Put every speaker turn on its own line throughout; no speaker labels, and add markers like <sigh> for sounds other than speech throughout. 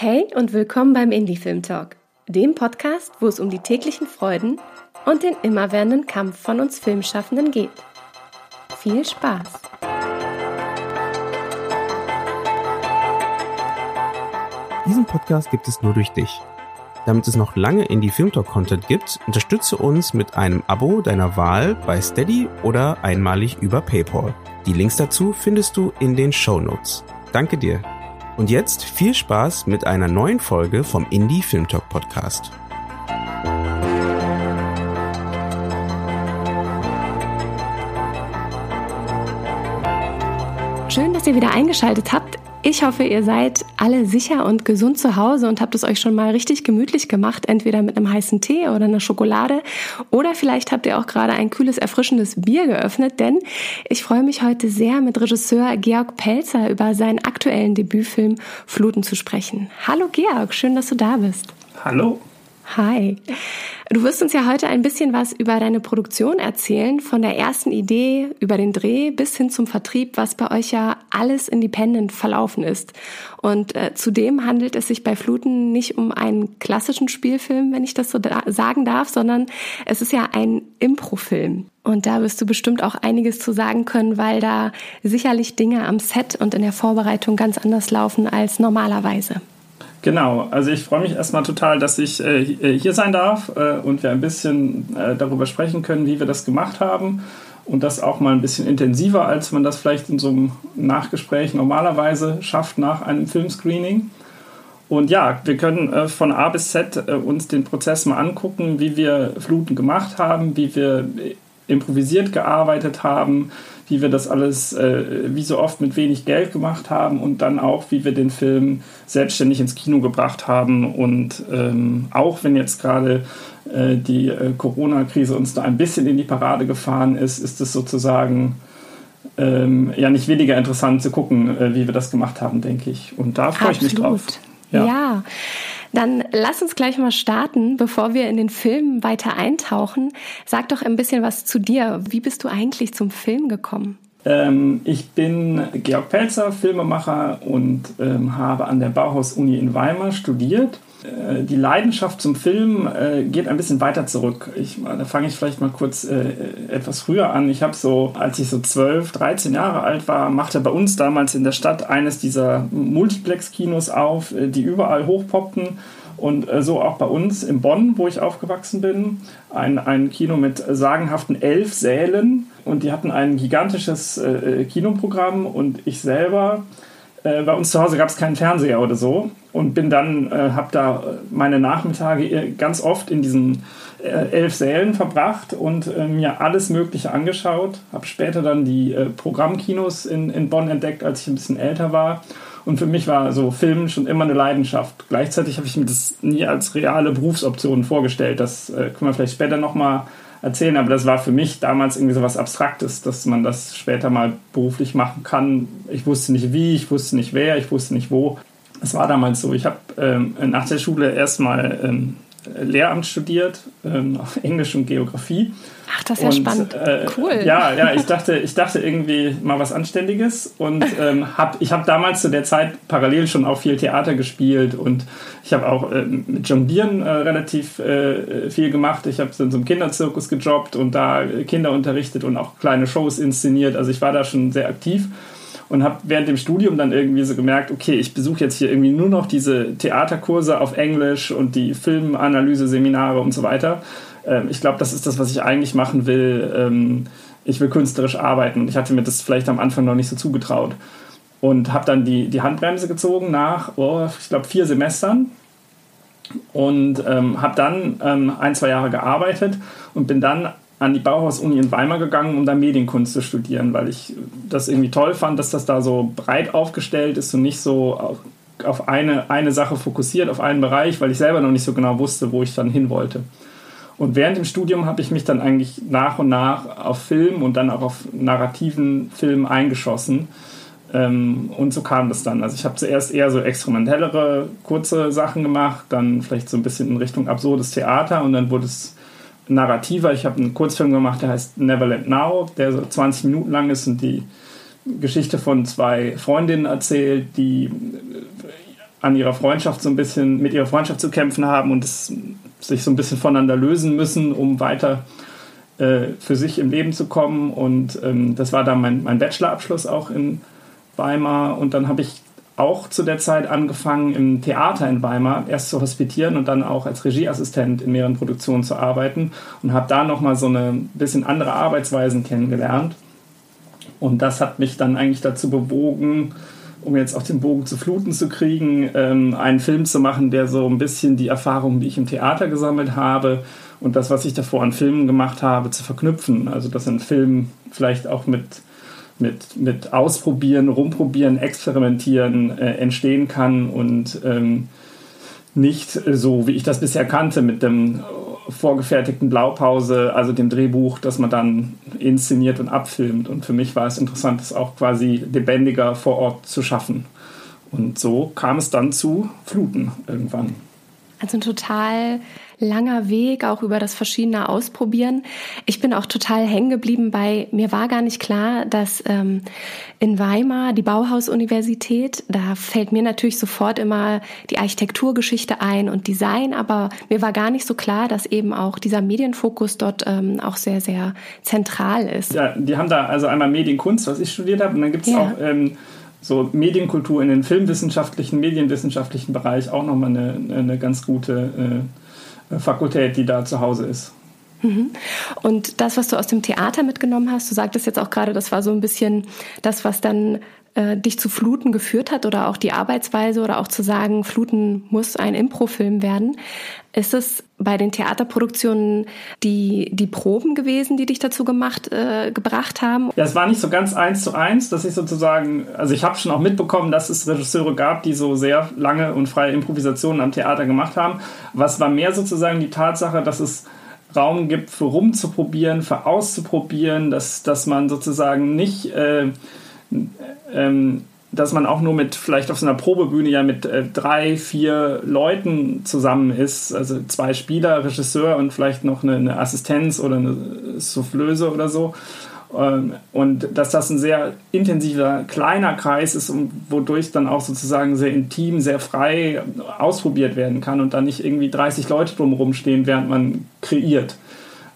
Hey und willkommen beim Indie Film Talk, dem Podcast, wo es um die täglichen Freuden und den immerwährenden Kampf von uns Filmschaffenden geht. Viel Spaß!
Diesen Podcast gibt es nur durch dich. Damit es noch lange Indie Film Talk Content gibt, unterstütze uns mit einem Abo deiner Wahl bei Steady oder einmalig über PayPal. Die Links dazu findest du in den Show Notes. Danke dir. Und jetzt viel Spaß mit einer neuen Folge vom Indie Film Talk Podcast.
Schön, dass ihr wieder eingeschaltet habt. Ich hoffe, ihr seid alle sicher und gesund zu Hause und habt es euch schon mal richtig gemütlich gemacht, entweder mit einem heißen Tee oder einer Schokolade oder vielleicht habt ihr auch gerade ein kühles, erfrischendes Bier geöffnet, denn ich freue mich heute sehr mit Regisseur Georg Pelzer über seinen aktuellen Debütfilm Fluten zu sprechen. Hallo Georg, schön, dass du da bist.
Hallo.
Hi. Du wirst uns ja heute ein bisschen was über deine Produktion erzählen, von der ersten Idee über den Dreh bis hin zum Vertrieb, was bei euch ja alles independent verlaufen ist. Und äh, zudem handelt es sich bei Fluten nicht um einen klassischen Spielfilm, wenn ich das so da sagen darf, sondern es ist ja ein Improfilm. Und da wirst du bestimmt auch einiges zu sagen können, weil da sicherlich Dinge am Set und in der Vorbereitung ganz anders laufen als normalerweise.
Genau, also ich freue mich erstmal total, dass ich äh, äh, hier sein darf äh, und wir ein bisschen äh, darüber sprechen können, wie wir das gemacht haben und das auch mal ein bisschen intensiver, als man das vielleicht in so einem Nachgespräch normalerweise schafft nach einem Filmscreening. Und ja, wir können äh, von A bis Z äh, uns den Prozess mal angucken, wie wir Fluten gemacht haben, wie wir improvisiert gearbeitet haben, wie wir das alles äh, wie so oft mit wenig Geld gemacht haben und dann auch, wie wir den Film selbstständig ins Kino gebracht haben. Und ähm, auch wenn jetzt gerade äh, die äh, Corona-Krise uns da ein bisschen in die Parade gefahren ist, ist es sozusagen ähm, ja nicht weniger interessant zu gucken, äh, wie wir das gemacht haben, denke ich. Und da freue ich mich drauf.
ja. ja. Dann lass uns gleich mal starten, bevor wir in den Film weiter eintauchen. Sag doch ein bisschen was zu dir. Wie bist du eigentlich zum Film gekommen?
Ähm, ich bin Georg Pelzer, Filmemacher und ähm, habe an der Bauhaus-Uni in Weimar studiert äh, die Leidenschaft zum Film äh, geht ein bisschen weiter zurück. Ich, da fange ich vielleicht mal kurz äh, etwas früher an. Ich habe so, als ich so 12, 13 Jahre alt war, machte bei uns damals in der Stadt eines dieser Multiplex-Kinos auf, äh, die überall hochpoppten. Und äh, so auch bei uns in Bonn, wo ich aufgewachsen bin, ein, ein Kino mit sagenhaften elf Sälen. Und die hatten ein gigantisches äh, Kinoprogramm. Und ich selber äh, bei uns zu Hause gab es keinen Fernseher oder so und bin dann, äh, habe da meine Nachmittage äh, ganz oft in diesen äh, elf Sälen verbracht und äh, mir alles Mögliche angeschaut. Habe später dann die äh, Programmkinos in, in Bonn entdeckt, als ich ein bisschen älter war. Und für mich war so Film schon immer eine Leidenschaft. Gleichzeitig habe ich mir das nie als reale Berufsoption vorgestellt. Das können wir vielleicht später nochmal erzählen, aber das war für mich damals irgendwie so was Abstraktes, dass man das später mal beruflich machen kann. Ich wusste nicht wie, ich wusste nicht wer, ich wusste nicht wo. Es war damals so. Ich habe ähm, nach der Schule erstmal ähm, Lehramt studiert, ähm, Englisch und Geografie.
Ach, das ist ja und, spannend. Äh, cool.
Ja, ja, ich dachte, ich dachte irgendwie mal was Anständiges und <laughs> ähm, hab, ich habe damals zu der Zeit parallel schon auch viel Theater gespielt und ich habe auch äh, mit Jonglieren äh, relativ äh, viel gemacht. Ich habe in so einem Kinderzirkus gejobbt und da Kinder unterrichtet und auch kleine Shows inszeniert. Also ich war da schon sehr aktiv und habe während dem Studium dann irgendwie so gemerkt, okay, ich besuche jetzt hier irgendwie nur noch diese Theaterkurse auf Englisch und die Filmanalyse-Seminare und so weiter. Ähm, ich glaube, das ist das, was ich eigentlich machen will. Ähm, ich will künstlerisch arbeiten. Ich hatte mir das vielleicht am Anfang noch nicht so zugetraut. Und habe dann die, die Handbremse gezogen nach, oh, ich glaube, vier Semestern. Und ähm, habe dann ähm, ein, zwei Jahre gearbeitet und bin dann an die Bauhaus-Uni in Weimar gegangen, um da Medienkunst zu studieren, weil ich das irgendwie toll fand, dass das da so breit aufgestellt ist und nicht so auf eine, eine Sache fokussiert, auf einen Bereich, weil ich selber noch nicht so genau wusste, wo ich dann hin wollte. Und während dem Studium habe ich mich dann eigentlich nach und nach auf Film und dann auch auf narrativen Film eingeschossen. Ähm, und so kam das dann. Also ich habe zuerst eher so experimentellere, kurze Sachen gemacht, dann vielleicht so ein bisschen in Richtung absurdes Theater und dann wurde es narrativer. Ich habe einen Kurzfilm gemacht, der heißt Neverland Now, der so 20 Minuten lang ist und die Geschichte von zwei Freundinnen erzählt, die an ihrer Freundschaft so ein bisschen, mit ihrer Freundschaft zu kämpfen haben und es, sich so ein bisschen voneinander lösen müssen, um weiter äh, für sich im Leben zu kommen. Und ähm, das war dann mein, mein Bachelorabschluss auch in Weimar. Und dann habe ich auch zu der Zeit angefangen, im Theater in Weimar erst zu hospitieren und dann auch als Regieassistent in mehreren Produktionen zu arbeiten und habe da nochmal so eine bisschen andere Arbeitsweisen kennengelernt. Und das hat mich dann eigentlich dazu bewogen, um jetzt auch den Bogen zu Fluten zu kriegen, ähm, einen Film zu machen, der so ein bisschen die Erfahrungen, die ich im Theater gesammelt habe und das, was ich davor an Filmen gemacht habe, zu verknüpfen. Also dass ein Film vielleicht auch mit, mit, mit Ausprobieren, Rumprobieren, Experimentieren äh, entstehen kann und ähm, nicht so, wie ich das bisher kannte, mit dem vorgefertigten Blaupause, also dem Drehbuch, das man dann inszeniert und abfilmt. Und für mich war es interessant, das auch quasi lebendiger vor Ort zu schaffen. Und so kam es dann zu Fluten irgendwann.
Also total langer Weg, auch über das verschiedene Ausprobieren. Ich bin auch total hängen geblieben bei, mir war gar nicht klar, dass ähm, in Weimar die Bauhaus-Universität, da fällt mir natürlich sofort immer die Architekturgeschichte ein und Design, aber mir war gar nicht so klar, dass eben auch dieser Medienfokus dort ähm, auch sehr, sehr zentral ist.
Ja, die haben da also einmal Medienkunst, was ich studiert habe, und dann gibt es ja. auch ähm, so Medienkultur in den filmwissenschaftlichen, medienwissenschaftlichen Bereich auch nochmal eine, eine ganz gute äh, Fakultät, die da zu Hause ist.
Mhm. Und das, was du aus dem Theater mitgenommen hast, du sagtest jetzt auch gerade, das war so ein bisschen das, was dann äh, dich zu Fluten geführt hat oder auch die Arbeitsweise oder auch zu sagen, Fluten muss ein Improfilm werden. Ist es bei den Theaterproduktionen die, die Proben gewesen, die dich dazu gemacht, äh, gebracht haben?
Ja, es war nicht so ganz eins zu eins, dass ich sozusagen, also ich habe schon auch mitbekommen, dass es Regisseure gab, die so sehr lange und freie Improvisationen am Theater gemacht haben. Was war mehr sozusagen die Tatsache, dass es Raum gibt für rumzuprobieren, für auszuprobieren, dass, dass man sozusagen nicht äh, ähm, dass man auch nur mit vielleicht auf so einer Probebühne ja mit äh, drei, vier Leuten zusammen ist, also zwei Spieler, Regisseur und vielleicht noch eine, eine Assistenz oder eine Soufflöse oder so. Ähm, und dass das ein sehr intensiver, kleiner Kreis ist, wodurch dann auch sozusagen sehr intim, sehr frei ausprobiert werden kann und dann nicht irgendwie 30 Leute drumherum stehen, während man kreiert.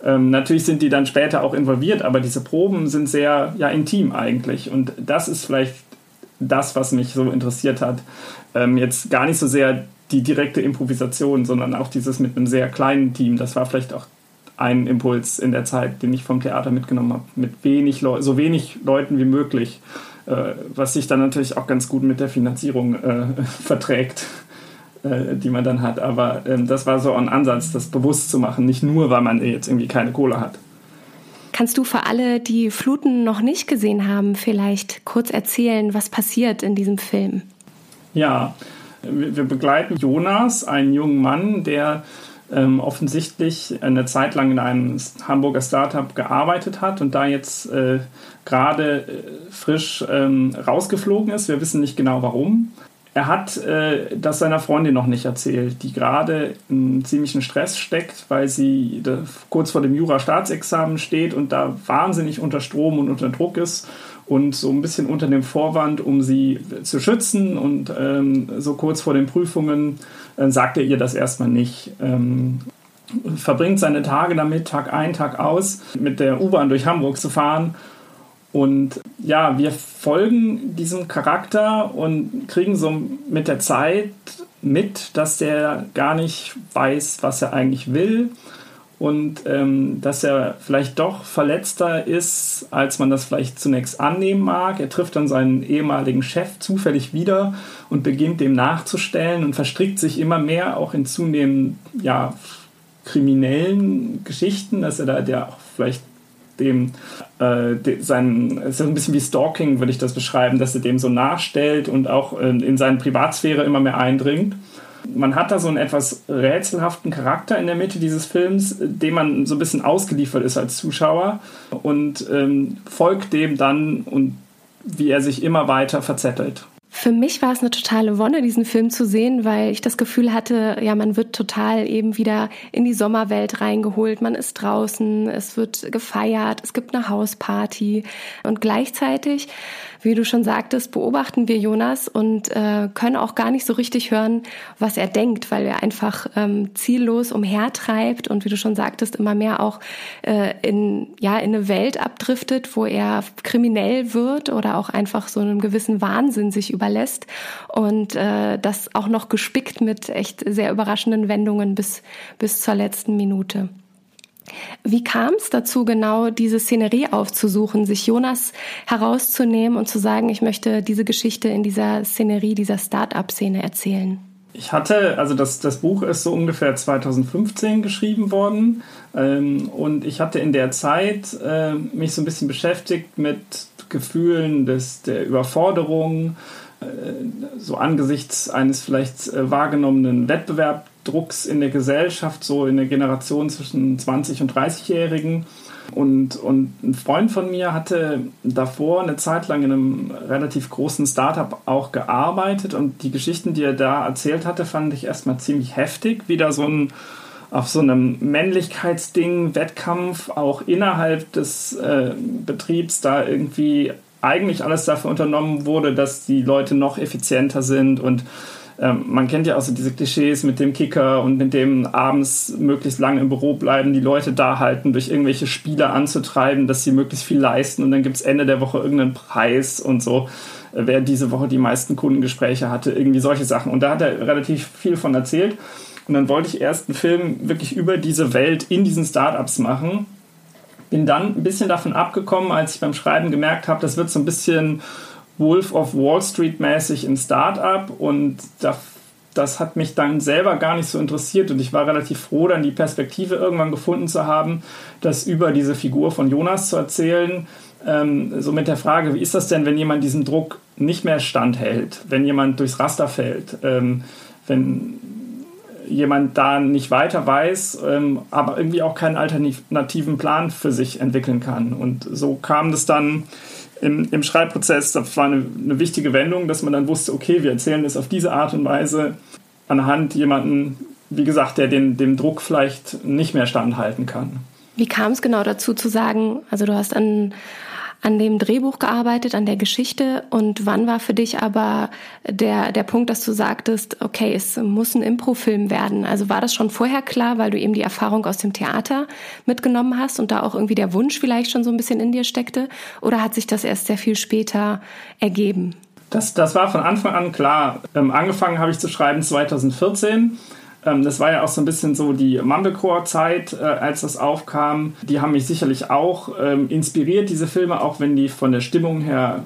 Ähm, natürlich sind die dann später auch involviert, aber diese Proben sind sehr ja, intim eigentlich. Und das ist vielleicht das, was mich so interessiert hat. Ähm, jetzt gar nicht so sehr die direkte Improvisation, sondern auch dieses mit einem sehr kleinen Team. Das war vielleicht auch ein Impuls in der Zeit, den ich vom Theater mitgenommen habe, mit wenig Leu so wenig Leuten wie möglich, äh, was sich dann natürlich auch ganz gut mit der Finanzierung äh, <laughs> verträgt, äh, die man dann hat. Aber ähm, das war so ein Ansatz, das bewusst zu machen, nicht nur, weil man jetzt irgendwie keine Kohle hat.
Kannst du für alle, die Fluten noch nicht gesehen haben, vielleicht kurz erzählen, was passiert in diesem Film?
Ja, wir begleiten Jonas, einen jungen Mann, der ähm, offensichtlich eine Zeit lang in einem Hamburger Startup gearbeitet hat und da jetzt äh, gerade äh, frisch ähm, rausgeflogen ist. Wir wissen nicht genau warum. Er hat äh, das seiner Freundin noch nicht erzählt, die gerade in ziemlichen Stress steckt, weil sie kurz vor dem Jura-Staatsexamen steht und da wahnsinnig unter Strom und unter Druck ist und so ein bisschen unter dem Vorwand, um sie zu schützen. Und ähm, so kurz vor den Prüfungen äh, sagt er ihr das erstmal nicht. Ähm, verbringt seine Tage damit, Tag ein, Tag aus, mit der U-Bahn durch Hamburg zu fahren. Und ja, wir folgen diesem Charakter und kriegen so mit der Zeit mit, dass der gar nicht weiß, was er eigentlich will und ähm, dass er vielleicht doch verletzter ist, als man das vielleicht zunächst annehmen mag. Er trifft dann seinen ehemaligen Chef zufällig wieder und beginnt dem nachzustellen und verstrickt sich immer mehr auch in zunehmend ja, kriminellen Geschichten, dass er da der auch vielleicht dem äh, de, sein, es ein bisschen wie Stalking, würde ich das beschreiben, dass er dem so nachstellt und auch äh, in seine Privatsphäre immer mehr eindringt. Man hat da so einen etwas rätselhaften Charakter in der Mitte dieses Films, dem man so ein bisschen ausgeliefert ist als Zuschauer und ähm, folgt dem dann und wie er sich immer weiter verzettelt.
Für mich war es eine totale Wonne, diesen Film zu sehen, weil ich das Gefühl hatte, ja, man wird total eben wieder in die Sommerwelt reingeholt. Man ist draußen, es wird gefeiert, es gibt eine Hausparty und gleichzeitig wie du schon sagtest, beobachten wir Jonas und äh, können auch gar nicht so richtig hören, was er denkt, weil er einfach ähm, ziellos umhertreibt und wie du schon sagtest, immer mehr auch äh, in, ja, in eine Welt abdriftet, wo er kriminell wird oder auch einfach so einem gewissen Wahnsinn sich überlässt und äh, das auch noch gespickt mit echt sehr überraschenden Wendungen bis, bis zur letzten Minute. Wie kam es dazu, genau diese Szenerie aufzusuchen, sich Jonas herauszunehmen und zu sagen, ich möchte diese Geschichte in dieser Szenerie, dieser Start-up-Szene erzählen?
Ich hatte, also das, das Buch ist so ungefähr 2015 geschrieben worden ähm, und ich hatte in der Zeit äh, mich so ein bisschen beschäftigt mit Gefühlen des, der Überforderung, äh, so angesichts eines vielleicht äh, wahrgenommenen Wettbewerbs Drucks in der Gesellschaft, so in der Generation zwischen 20 und 30-Jährigen. Und, und ein Freund von mir hatte davor eine Zeit lang in einem relativ großen Startup auch gearbeitet und die Geschichten, die er da erzählt hatte, fand ich erstmal ziemlich heftig. Wieder so ein auf so einem Männlichkeitsding, Wettkampf, auch innerhalb des äh, Betriebs da irgendwie eigentlich alles dafür unternommen wurde, dass die Leute noch effizienter sind und ähm, man kennt ja auch so diese Klischees mit dem Kicker und mit dem abends möglichst lange im Büro bleiben, die Leute da halten, durch irgendwelche Spiele anzutreiben, dass sie möglichst viel leisten und dann gibt es Ende der Woche irgendeinen Preis und so. Äh, wer diese Woche die meisten Kundengespräche hatte, irgendwie solche Sachen. Und da hat er relativ viel von erzählt. Und dann wollte ich erst einen Film wirklich über diese Welt in diesen Startups machen. Bin dann ein bisschen davon abgekommen, als ich beim Schreiben gemerkt habe, das wird so ein bisschen Wolf of Wall Street mäßig in Startup und das, das hat mich dann selber gar nicht so interessiert und ich war relativ froh, dann die Perspektive irgendwann gefunden zu haben, das über diese Figur von Jonas zu erzählen. Ähm, so mit der Frage, wie ist das denn, wenn jemand diesem Druck nicht mehr standhält, wenn jemand durchs Raster fällt, ähm, wenn jemand da nicht weiter weiß, ähm, aber irgendwie auch keinen alternativen Plan für sich entwickeln kann. Und so kam das dann im, im Schreibprozess, das war eine, eine wichtige Wendung, dass man dann wusste, okay, wir erzählen das auf diese Art und Weise anhand jemanden, wie gesagt, der den, dem Druck vielleicht nicht mehr standhalten kann.
Wie kam es genau dazu zu sagen, also du hast an an dem Drehbuch gearbeitet, an der Geschichte und wann war für dich aber der, der Punkt, dass du sagtest, okay, es muss ein Improfilm werden? Also war das schon vorher klar, weil du eben die Erfahrung aus dem Theater mitgenommen hast und da auch irgendwie der Wunsch vielleicht schon so ein bisschen in dir steckte? Oder hat sich das erst sehr viel später ergeben?
Das, das war von Anfang an klar. Ähm, angefangen habe ich zu schreiben 2014 ähm, das war ja auch so ein bisschen so die Mumblecore-Zeit, äh, als das aufkam. Die haben mich sicherlich auch ähm, inspiriert, diese Filme, auch wenn die von der Stimmung her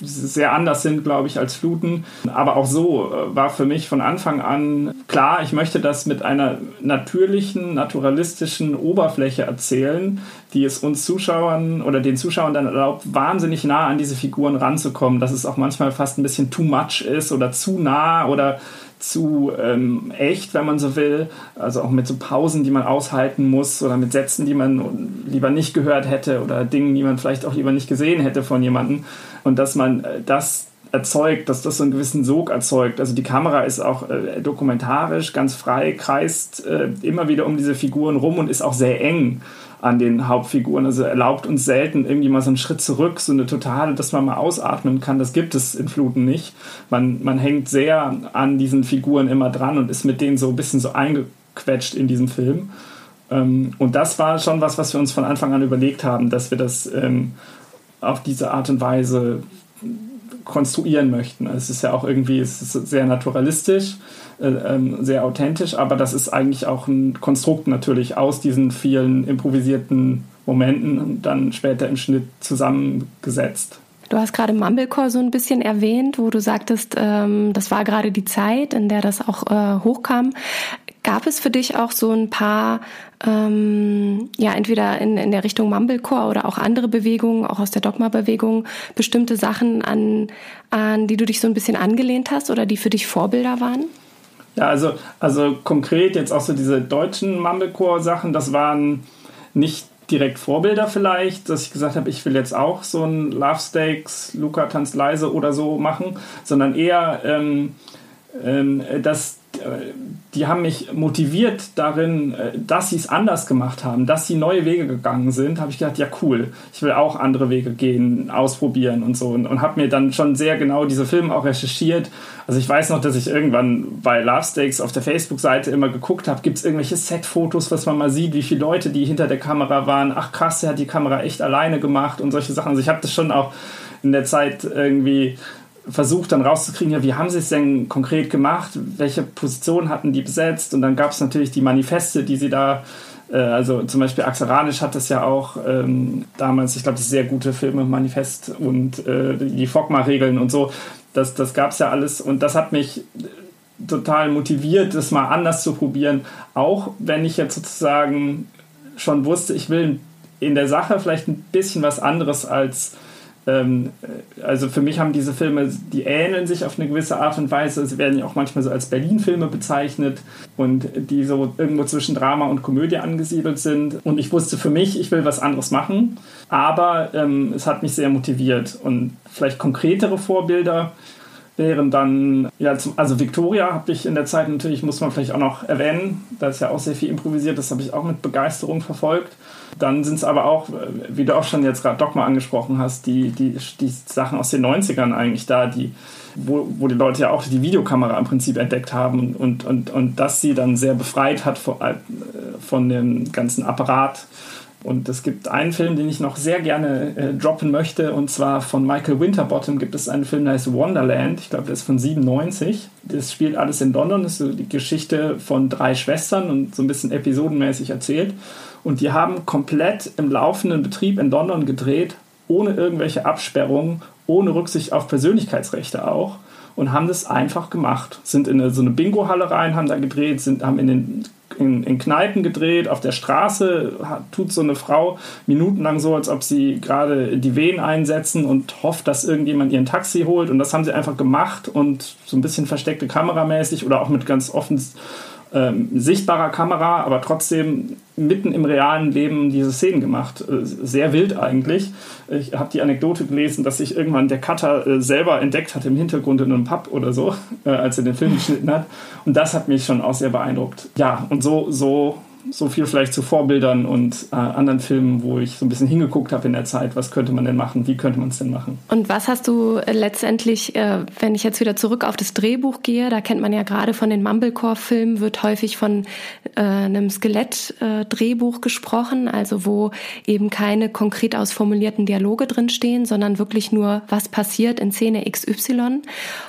sehr anders sind, glaube ich, als Fluten. Aber auch so äh, war für mich von Anfang an klar, ich möchte das mit einer natürlichen, naturalistischen Oberfläche erzählen, die es uns Zuschauern oder den Zuschauern dann erlaubt, wahnsinnig nah an diese Figuren ranzukommen, dass es auch manchmal fast ein bisschen too much ist oder zu nah oder zu ähm, echt, wenn man so will. Also auch mit so Pausen, die man aushalten muss oder mit Sätzen, die man lieber nicht gehört hätte oder Dingen, die man vielleicht auch lieber nicht gesehen hätte von jemandem. Und dass man äh, das erzeugt, dass das so einen gewissen Sog erzeugt. Also die Kamera ist auch äh, dokumentarisch, ganz frei, kreist äh, immer wieder um diese Figuren rum und ist auch sehr eng an den Hauptfiguren. Also erlaubt uns selten irgendwie mal so einen Schritt zurück, so eine totale, dass man mal ausatmen kann. Das gibt es in Fluten nicht. Man, man hängt sehr an diesen Figuren immer dran und ist mit denen so ein bisschen so eingequetscht in diesem Film. Ähm, und das war schon was, was wir uns von Anfang an überlegt haben, dass wir das ähm, auf diese Art und Weise konstruieren möchten. Es ist ja auch irgendwie es ist sehr naturalistisch äh, ähm, sehr authentisch, aber das ist eigentlich auch ein Konstrukt natürlich aus diesen vielen improvisierten Momenten und dann später im Schnitt zusammengesetzt.
Du hast gerade Mumblecore so ein bisschen erwähnt, wo du sagtest, ähm, das war gerade die Zeit, in der das auch äh, hochkam. Gab es für dich auch so ein paar, ähm, ja, entweder in, in der Richtung Mumblecore oder auch andere Bewegungen, auch aus der Dogma-Bewegung, bestimmte Sachen, an, an die du dich so ein bisschen angelehnt hast oder die für dich Vorbilder waren?
Ja, also, also konkret jetzt auch so diese deutschen Mumblecore-Sachen, das waren nicht direkt Vorbilder vielleicht, dass ich gesagt habe, ich will jetzt auch so ein Love Stakes, Luca tanzt leise oder so machen, sondern eher, ähm, ähm, dass die haben mich motiviert darin, äh, dass sie es anders gemacht haben, dass sie neue Wege gegangen sind, habe ich gedacht, ja cool, ich will auch andere Wege gehen, ausprobieren und so und, und habe mir dann schon sehr genau diese Filme auch recherchiert. Also ich weiß noch, dass ich irgendwann bei Love Stakes auf der Facebook-Seite immer geguckt habe, gibt es irgendwelche Set-Fotos, was man mal sieht, wie viele Leute, die hinter der Kamera waren. Ach krass, der hat die Kamera echt alleine gemacht und solche Sachen. Also ich habe das schon auch in der Zeit irgendwie versucht dann rauszukriegen, ja, wie haben sie es denn konkret gemacht, welche Position hatten die besetzt? Und dann gab es natürlich die Manifeste, die sie da, äh, also zum Beispiel Axel Ranisch hat das ja auch ähm, damals, ich glaube, das sehr gute Filme, Manifest und äh, die Fogma-Regeln und so, das, das gab es ja alles. Und das hat mich total motiviert, das mal anders zu probieren, auch wenn ich jetzt sozusagen schon wusste, ich will in der Sache vielleicht ein bisschen was anderes als ähm, also für mich haben diese Filme, die ähneln sich auf eine gewisse Art und Weise. Sie werden ja auch manchmal so als Berlin-Filme bezeichnet und die so irgendwo zwischen Drama und Komödie angesiedelt sind. Und ich wusste für mich, ich will was anderes machen, aber ähm, es hat mich sehr motiviert. Und vielleicht konkretere Vorbilder wären dann, ja, zum, also Victoria habe ich in der Zeit natürlich, muss man vielleicht auch noch erwähnen, da ist ja auch sehr viel improvisiert, das habe ich auch mit Begeisterung verfolgt. Dann sind es aber auch, wie du auch schon jetzt gerade Dogma angesprochen hast, die, die, die Sachen aus den 90ern eigentlich da, die, wo, wo die Leute ja auch die Videokamera im Prinzip entdeckt haben und, und, und das sie dann sehr befreit hat von, äh, von dem ganzen Apparat und es gibt einen Film, den ich noch sehr gerne äh, droppen möchte, und zwar von Michael Winterbottom gibt es einen Film, der heißt Wonderland. Ich glaube, der ist von 97. Das spielt alles in London. Das ist so die Geschichte von drei Schwestern und so ein bisschen episodenmäßig erzählt. Und die haben komplett im laufenden Betrieb in London gedreht, ohne irgendwelche Absperrungen, ohne Rücksicht auf Persönlichkeitsrechte auch und haben das einfach gemacht. Sind in so eine Bingo-Halle rein, haben da gedreht, sind, haben in den in, in Kneipen gedreht, auf der Straße hat, tut so eine Frau minutenlang so, als ob sie gerade die Wehen einsetzen und hofft, dass irgendjemand ihren Taxi holt. Und das haben sie einfach gemacht und so ein bisschen versteckte Kameramäßig oder auch mit ganz offen ähm, sichtbarer Kamera, aber trotzdem mitten im realen Leben diese Szenen gemacht. Äh, sehr wild eigentlich. Ich habe die Anekdote gelesen, dass sich irgendwann der Cutter äh, selber entdeckt hat im Hintergrund in einem Pub oder so, <laughs> äh, als er den Film geschnitten hat. Und das hat mich schon auch sehr beeindruckt. Ja, und so, so so viel vielleicht zu Vorbildern und äh, anderen Filmen, wo ich so ein bisschen hingeguckt habe in der Zeit, was könnte man denn machen, wie könnte man es denn machen.
Und was hast du äh, letztendlich, äh, wenn ich jetzt wieder zurück auf das Drehbuch gehe, da kennt man ja gerade von den Mumblecore-Filmen, wird häufig von äh, einem Skelett-Drehbuch gesprochen, also wo eben keine konkret ausformulierten Dialoge drinstehen, sondern wirklich nur, was passiert in Szene XY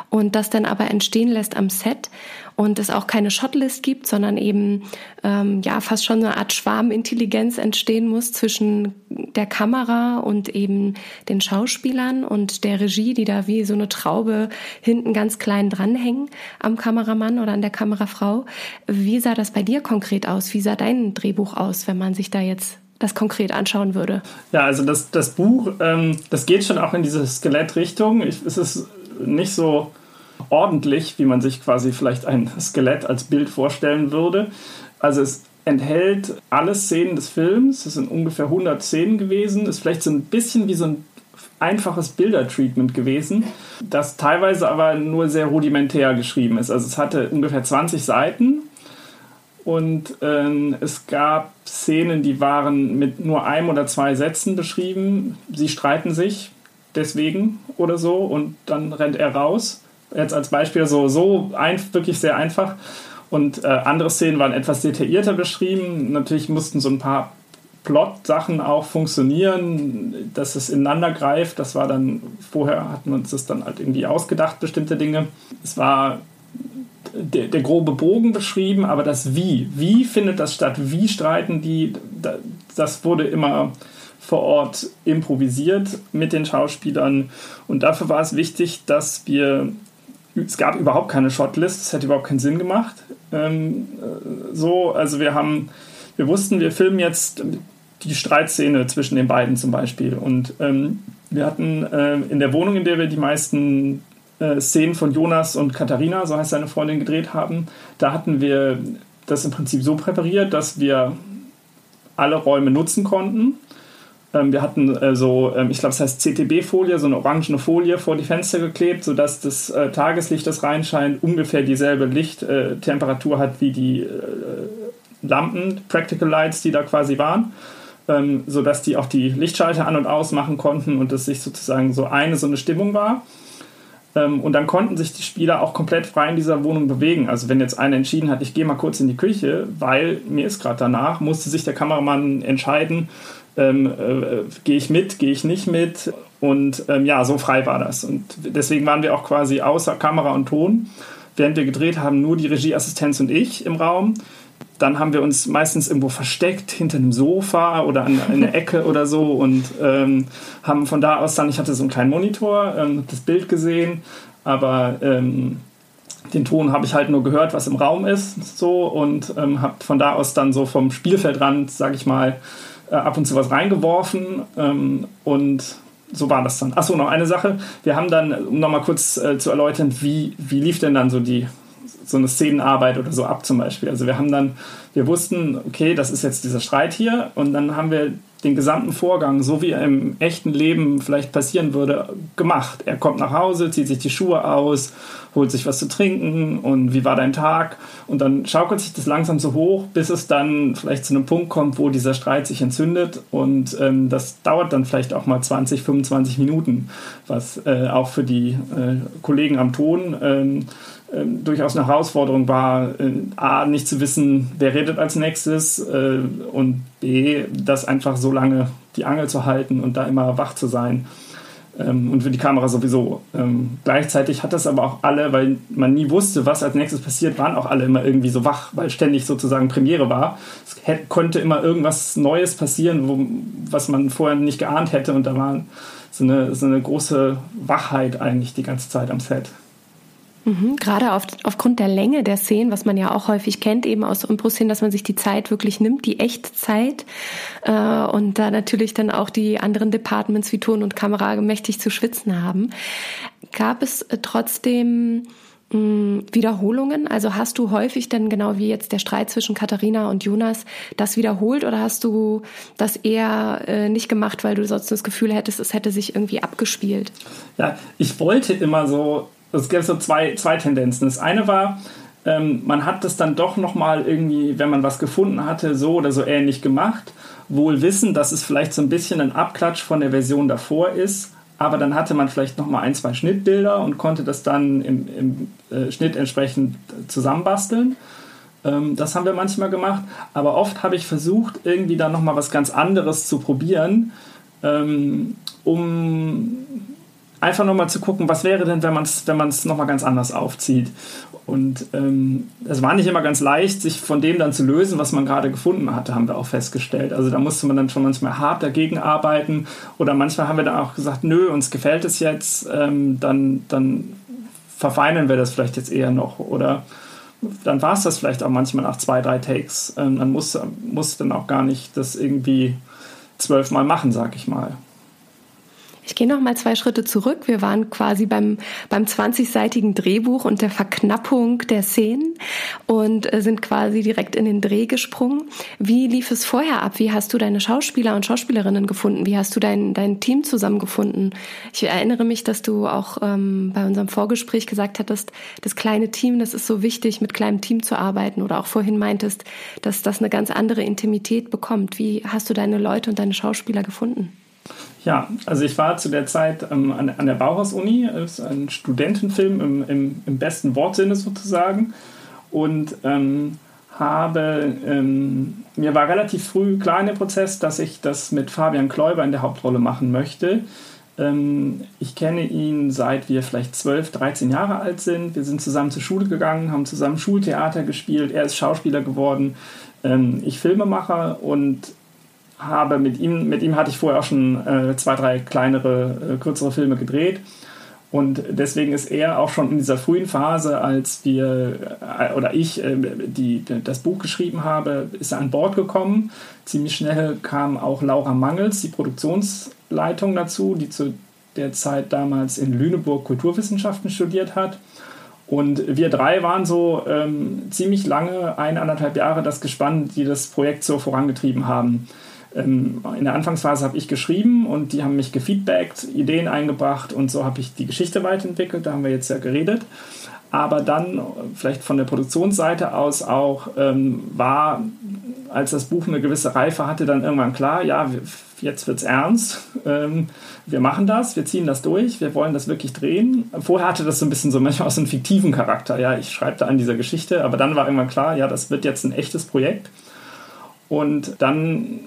und das dann aber entstehen lässt am Set und es auch keine Shotlist gibt, sondern eben ähm, ja fast schon eine Art Schwarmintelligenz entstehen muss zwischen der Kamera und eben den Schauspielern und der Regie, die da wie so eine Traube hinten ganz klein dranhängen am Kameramann oder an der Kamerafrau. Wie sah das bei dir konkret aus? Wie sah dein Drehbuch aus, wenn man sich da jetzt das konkret anschauen würde?
Ja, also das, das Buch, ähm, das geht schon auch in diese Skelettrichtung. Ich, es ist nicht so ordentlich, wie man sich quasi vielleicht ein Skelett als Bild vorstellen würde. Also es enthält alle Szenen des Films. Es sind ungefähr 100 Szenen gewesen. Es ist vielleicht so ein bisschen wie so ein einfaches Bildertreatment gewesen, das teilweise aber nur sehr rudimentär geschrieben ist. Also es hatte ungefähr 20 Seiten und äh, es gab Szenen, die waren mit nur einem oder zwei Sätzen beschrieben. Sie streiten sich deswegen oder so und dann rennt er raus jetzt als Beispiel so, so ein, wirklich sehr einfach. Und äh, andere Szenen waren etwas detaillierter beschrieben. Natürlich mussten so ein paar Plot-Sachen auch funktionieren, dass es ineinander greift. Das war dann, vorher hatten wir uns das dann halt irgendwie ausgedacht, bestimmte Dinge. Es war der, der grobe Bogen beschrieben, aber das Wie, wie findet das statt, wie streiten die, das wurde immer vor Ort improvisiert mit den Schauspielern. Und dafür war es wichtig, dass wir es gab überhaupt keine Shotlist, es hätte überhaupt keinen Sinn gemacht. Ähm, äh, so, also wir haben, wir wussten, wir filmen jetzt die Streitszene zwischen den beiden zum Beispiel. Und ähm, wir hatten äh, in der Wohnung, in der wir die meisten äh, Szenen von Jonas und Katharina, so heißt seine Freundin, gedreht haben, da hatten wir das im Prinzip so präpariert, dass wir alle Räume nutzen konnten. Ähm, wir hatten äh, so, ähm, ich glaube, es heißt CTB-Folie, so eine orangene Folie vor die Fenster geklebt, sodass das äh, Tageslicht, das reinscheint, ungefähr dieselbe Lichttemperatur hat wie die äh, Lampen, Practical Lights, die da quasi waren. Ähm, sodass die auch die Lichtschalter an- und ausmachen konnten und es sich sozusagen so eine so eine Stimmung war. Ähm, und dann konnten sich die Spieler auch komplett frei in dieser Wohnung bewegen. Also wenn jetzt einer entschieden hat, ich gehe mal kurz in die Küche, weil mir ist gerade danach, musste sich der Kameramann entscheiden, ähm, äh, gehe ich mit, gehe ich nicht mit. Und ähm, ja, so frei war das. Und deswegen waren wir auch quasi außer Kamera und Ton, während wir gedreht haben, nur die Regieassistenz und ich im Raum. Dann haben wir uns meistens irgendwo versteckt, hinter einem Sofa oder an, in der Ecke oder so und ähm, haben von da aus dann, ich hatte so einen kleinen Monitor, ähm, das Bild gesehen, aber ähm, den Ton habe ich halt nur gehört, was im Raum ist, so und ähm, habe von da aus dann so vom Spielfeldrand, sage ich mal, äh, ab und zu was reingeworfen ähm, und so war das dann. Achso, noch eine Sache. Wir haben dann, um nochmal kurz äh, zu erläutern, wie, wie lief denn dann so die so eine Szenenarbeit oder so ab zum Beispiel. Also wir haben dann, wir wussten, okay, das ist jetzt dieser Streit hier und dann haben wir den gesamten Vorgang, so wie er im echten Leben vielleicht passieren würde, gemacht. Er kommt nach Hause, zieht sich die Schuhe aus, holt sich was zu trinken und wie war dein Tag? Und dann schaukelt sich das langsam so hoch, bis es dann vielleicht zu einem Punkt kommt, wo dieser Streit sich entzündet und ähm, das dauert dann vielleicht auch mal 20, 25 Minuten, was äh, auch für die äh, Kollegen am Ton ähm, ähm, durchaus eine Herausforderung war, A, nicht zu wissen, wer redet als nächstes äh, und B, das einfach so lange die Angel zu halten und da immer wach zu sein. Ähm, und für die Kamera sowieso. Ähm, gleichzeitig hat das aber auch alle, weil man nie wusste, was als nächstes passiert, waren auch alle immer irgendwie so wach, weil ständig sozusagen Premiere war. Es hätte, konnte immer irgendwas Neues passieren, wo, was man vorher nicht geahnt hätte und da war so eine, so eine große Wachheit eigentlich die ganze Zeit am Set.
Mhm, gerade auf, aufgrund der Länge der Szenen, was man ja auch häufig kennt, eben aus Impro-Szenen, dass man sich die Zeit wirklich nimmt, die Echtzeit äh, und da natürlich dann auch die anderen Departments wie Ton und Kamera mächtig zu schwitzen haben. Gab es äh, trotzdem mh, mm, Wiederholungen? Also hast du häufig dann genau wie jetzt der Streit zwischen Katharina und Jonas das wiederholt oder hast du das eher äh, nicht gemacht, weil du sonst das Gefühl hättest, es hätte sich irgendwie abgespielt?
Ja, ich wollte immer so es gibt so zwei, zwei Tendenzen. Das eine war, ähm, man hat das dann doch nochmal irgendwie, wenn man was gefunden hatte, so oder so ähnlich gemacht. Wohl wissen, dass es vielleicht so ein bisschen ein Abklatsch von der Version davor ist, aber dann hatte man vielleicht nochmal ein, zwei Schnittbilder und konnte das dann im, im äh, Schnitt entsprechend zusammenbasteln. Ähm, das haben wir manchmal gemacht, aber oft habe ich versucht, irgendwie dann nochmal was ganz anderes zu probieren, ähm, um einfach nochmal zu gucken, was wäre denn, wenn man es wenn nochmal ganz anders aufzieht. Und ähm, es war nicht immer ganz leicht, sich von dem dann zu lösen, was man gerade gefunden hatte, haben wir auch festgestellt. Also da musste man dann schon manchmal hart dagegen arbeiten oder manchmal haben wir dann auch gesagt, nö, uns gefällt es jetzt, ähm, dann, dann verfeinern wir das vielleicht jetzt eher noch oder dann war es das vielleicht auch manchmal nach zwei, drei Takes. Ähm, dann muss, muss dann auch gar nicht das irgendwie zwölfmal machen, sag ich mal.
Ich gehe noch mal zwei Schritte zurück. Wir waren quasi beim, beim 20-seitigen Drehbuch und der Verknappung der Szenen und äh, sind quasi direkt in den Dreh gesprungen. Wie lief es vorher ab? Wie hast du deine Schauspieler und Schauspielerinnen gefunden? Wie hast du dein, dein Team zusammengefunden? Ich erinnere mich, dass du auch ähm, bei unserem Vorgespräch gesagt hattest, das kleine Team, das ist so wichtig, mit kleinem Team zu arbeiten oder auch vorhin meintest, dass das eine ganz andere Intimität bekommt. Wie hast du deine Leute und deine Schauspieler gefunden?
Ja, also ich war zu der Zeit ähm, an, an, der Bauhaus-Uni, ist ein Studentenfilm im, im, im, besten Wortsinne sozusagen und ähm, habe, ähm, mir war relativ früh klar in dem Prozess, dass ich das mit Fabian Kläuber in der Hauptrolle machen möchte. Ähm, ich kenne ihn seit wir vielleicht 12, 13 Jahre alt sind. Wir sind zusammen zur Schule gegangen, haben zusammen Schultheater gespielt. Er ist Schauspieler geworden, ähm, ich Filmemacher und habe mit ihm, mit ihm hatte ich vorher auch schon äh, zwei, drei kleinere, äh, kürzere Filme gedreht. Und deswegen ist er auch schon in dieser frühen Phase, als wir äh, oder ich äh, die, das Buch geschrieben habe, ist er an Bord gekommen. Ziemlich schnell kam auch Laura Mangels, die Produktionsleitung dazu, die zu der Zeit damals in Lüneburg Kulturwissenschaften studiert hat. Und wir drei waren so ähm, ziemlich lange, eineinhalb Jahre, das Gespann, die das Projekt so vorangetrieben haben. Ähm, in der Anfangsphase habe ich geschrieben und die haben mich gefeedbackt, Ideen eingebracht und so habe ich die Geschichte weiterentwickelt. Da haben wir jetzt ja geredet. Aber dann, vielleicht von der Produktionsseite aus auch, ähm, war, als das Buch eine gewisse Reife hatte, dann irgendwann klar, ja, jetzt wird es ernst. Ähm, wir machen das, wir ziehen das durch, wir wollen das wirklich drehen. Vorher hatte das so ein bisschen so manchmal so einen fiktiven Charakter. Ja, ich schreibe da an dieser Geschichte, aber dann war irgendwann klar, ja, das wird jetzt ein echtes Projekt. Und dann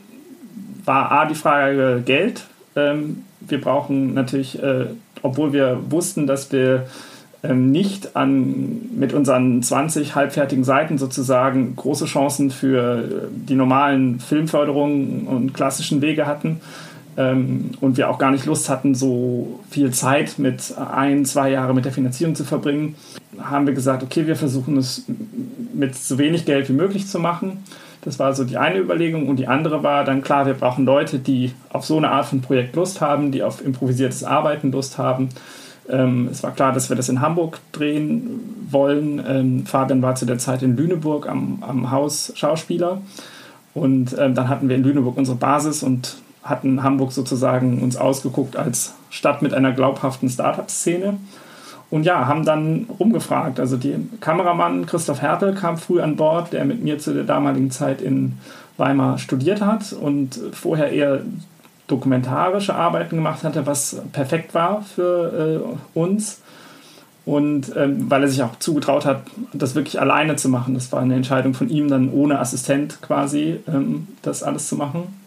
war A die Frage Geld. Ähm, wir brauchen natürlich, äh, obwohl wir wussten, dass wir ähm, nicht an, mit unseren 20 halbfertigen Seiten sozusagen große Chancen für äh, die normalen Filmförderungen und klassischen Wege hatten ähm, und wir auch gar nicht Lust hatten, so viel Zeit mit ein, zwei Jahre mit der Finanzierung zu verbringen, haben wir gesagt, okay, wir versuchen es mit so wenig Geld wie möglich zu machen. Das war so die eine Überlegung. Und die andere war dann klar, wir brauchen Leute, die auf so eine Art von Projekt Lust haben, die auf improvisiertes Arbeiten Lust haben ähm, es war klar, dass wir das in Hamburg drehen wollen. Ähm, Fabian war zu der Zeit in Lüneburg am, am Haus Schauspieler. Und ähm, dann hatten wir in Lüneburg unsere Basis und hatten Hamburg sozusagen uns ausgeguckt als Stadt mit einer glaubhaften Startup-Szene. Und ja, haben dann rumgefragt. Also der Kameramann Christoph Hertel kam früh an Bord, der mit mir zu der damaligen Zeit in Weimar studiert hat und vorher eher dokumentarische Arbeiten gemacht hatte, was perfekt war für äh, uns. Und ähm, weil er sich auch zugetraut hat, das wirklich alleine zu machen. Das war eine Entscheidung von ihm, dann ohne Assistent quasi ähm, das alles zu machen.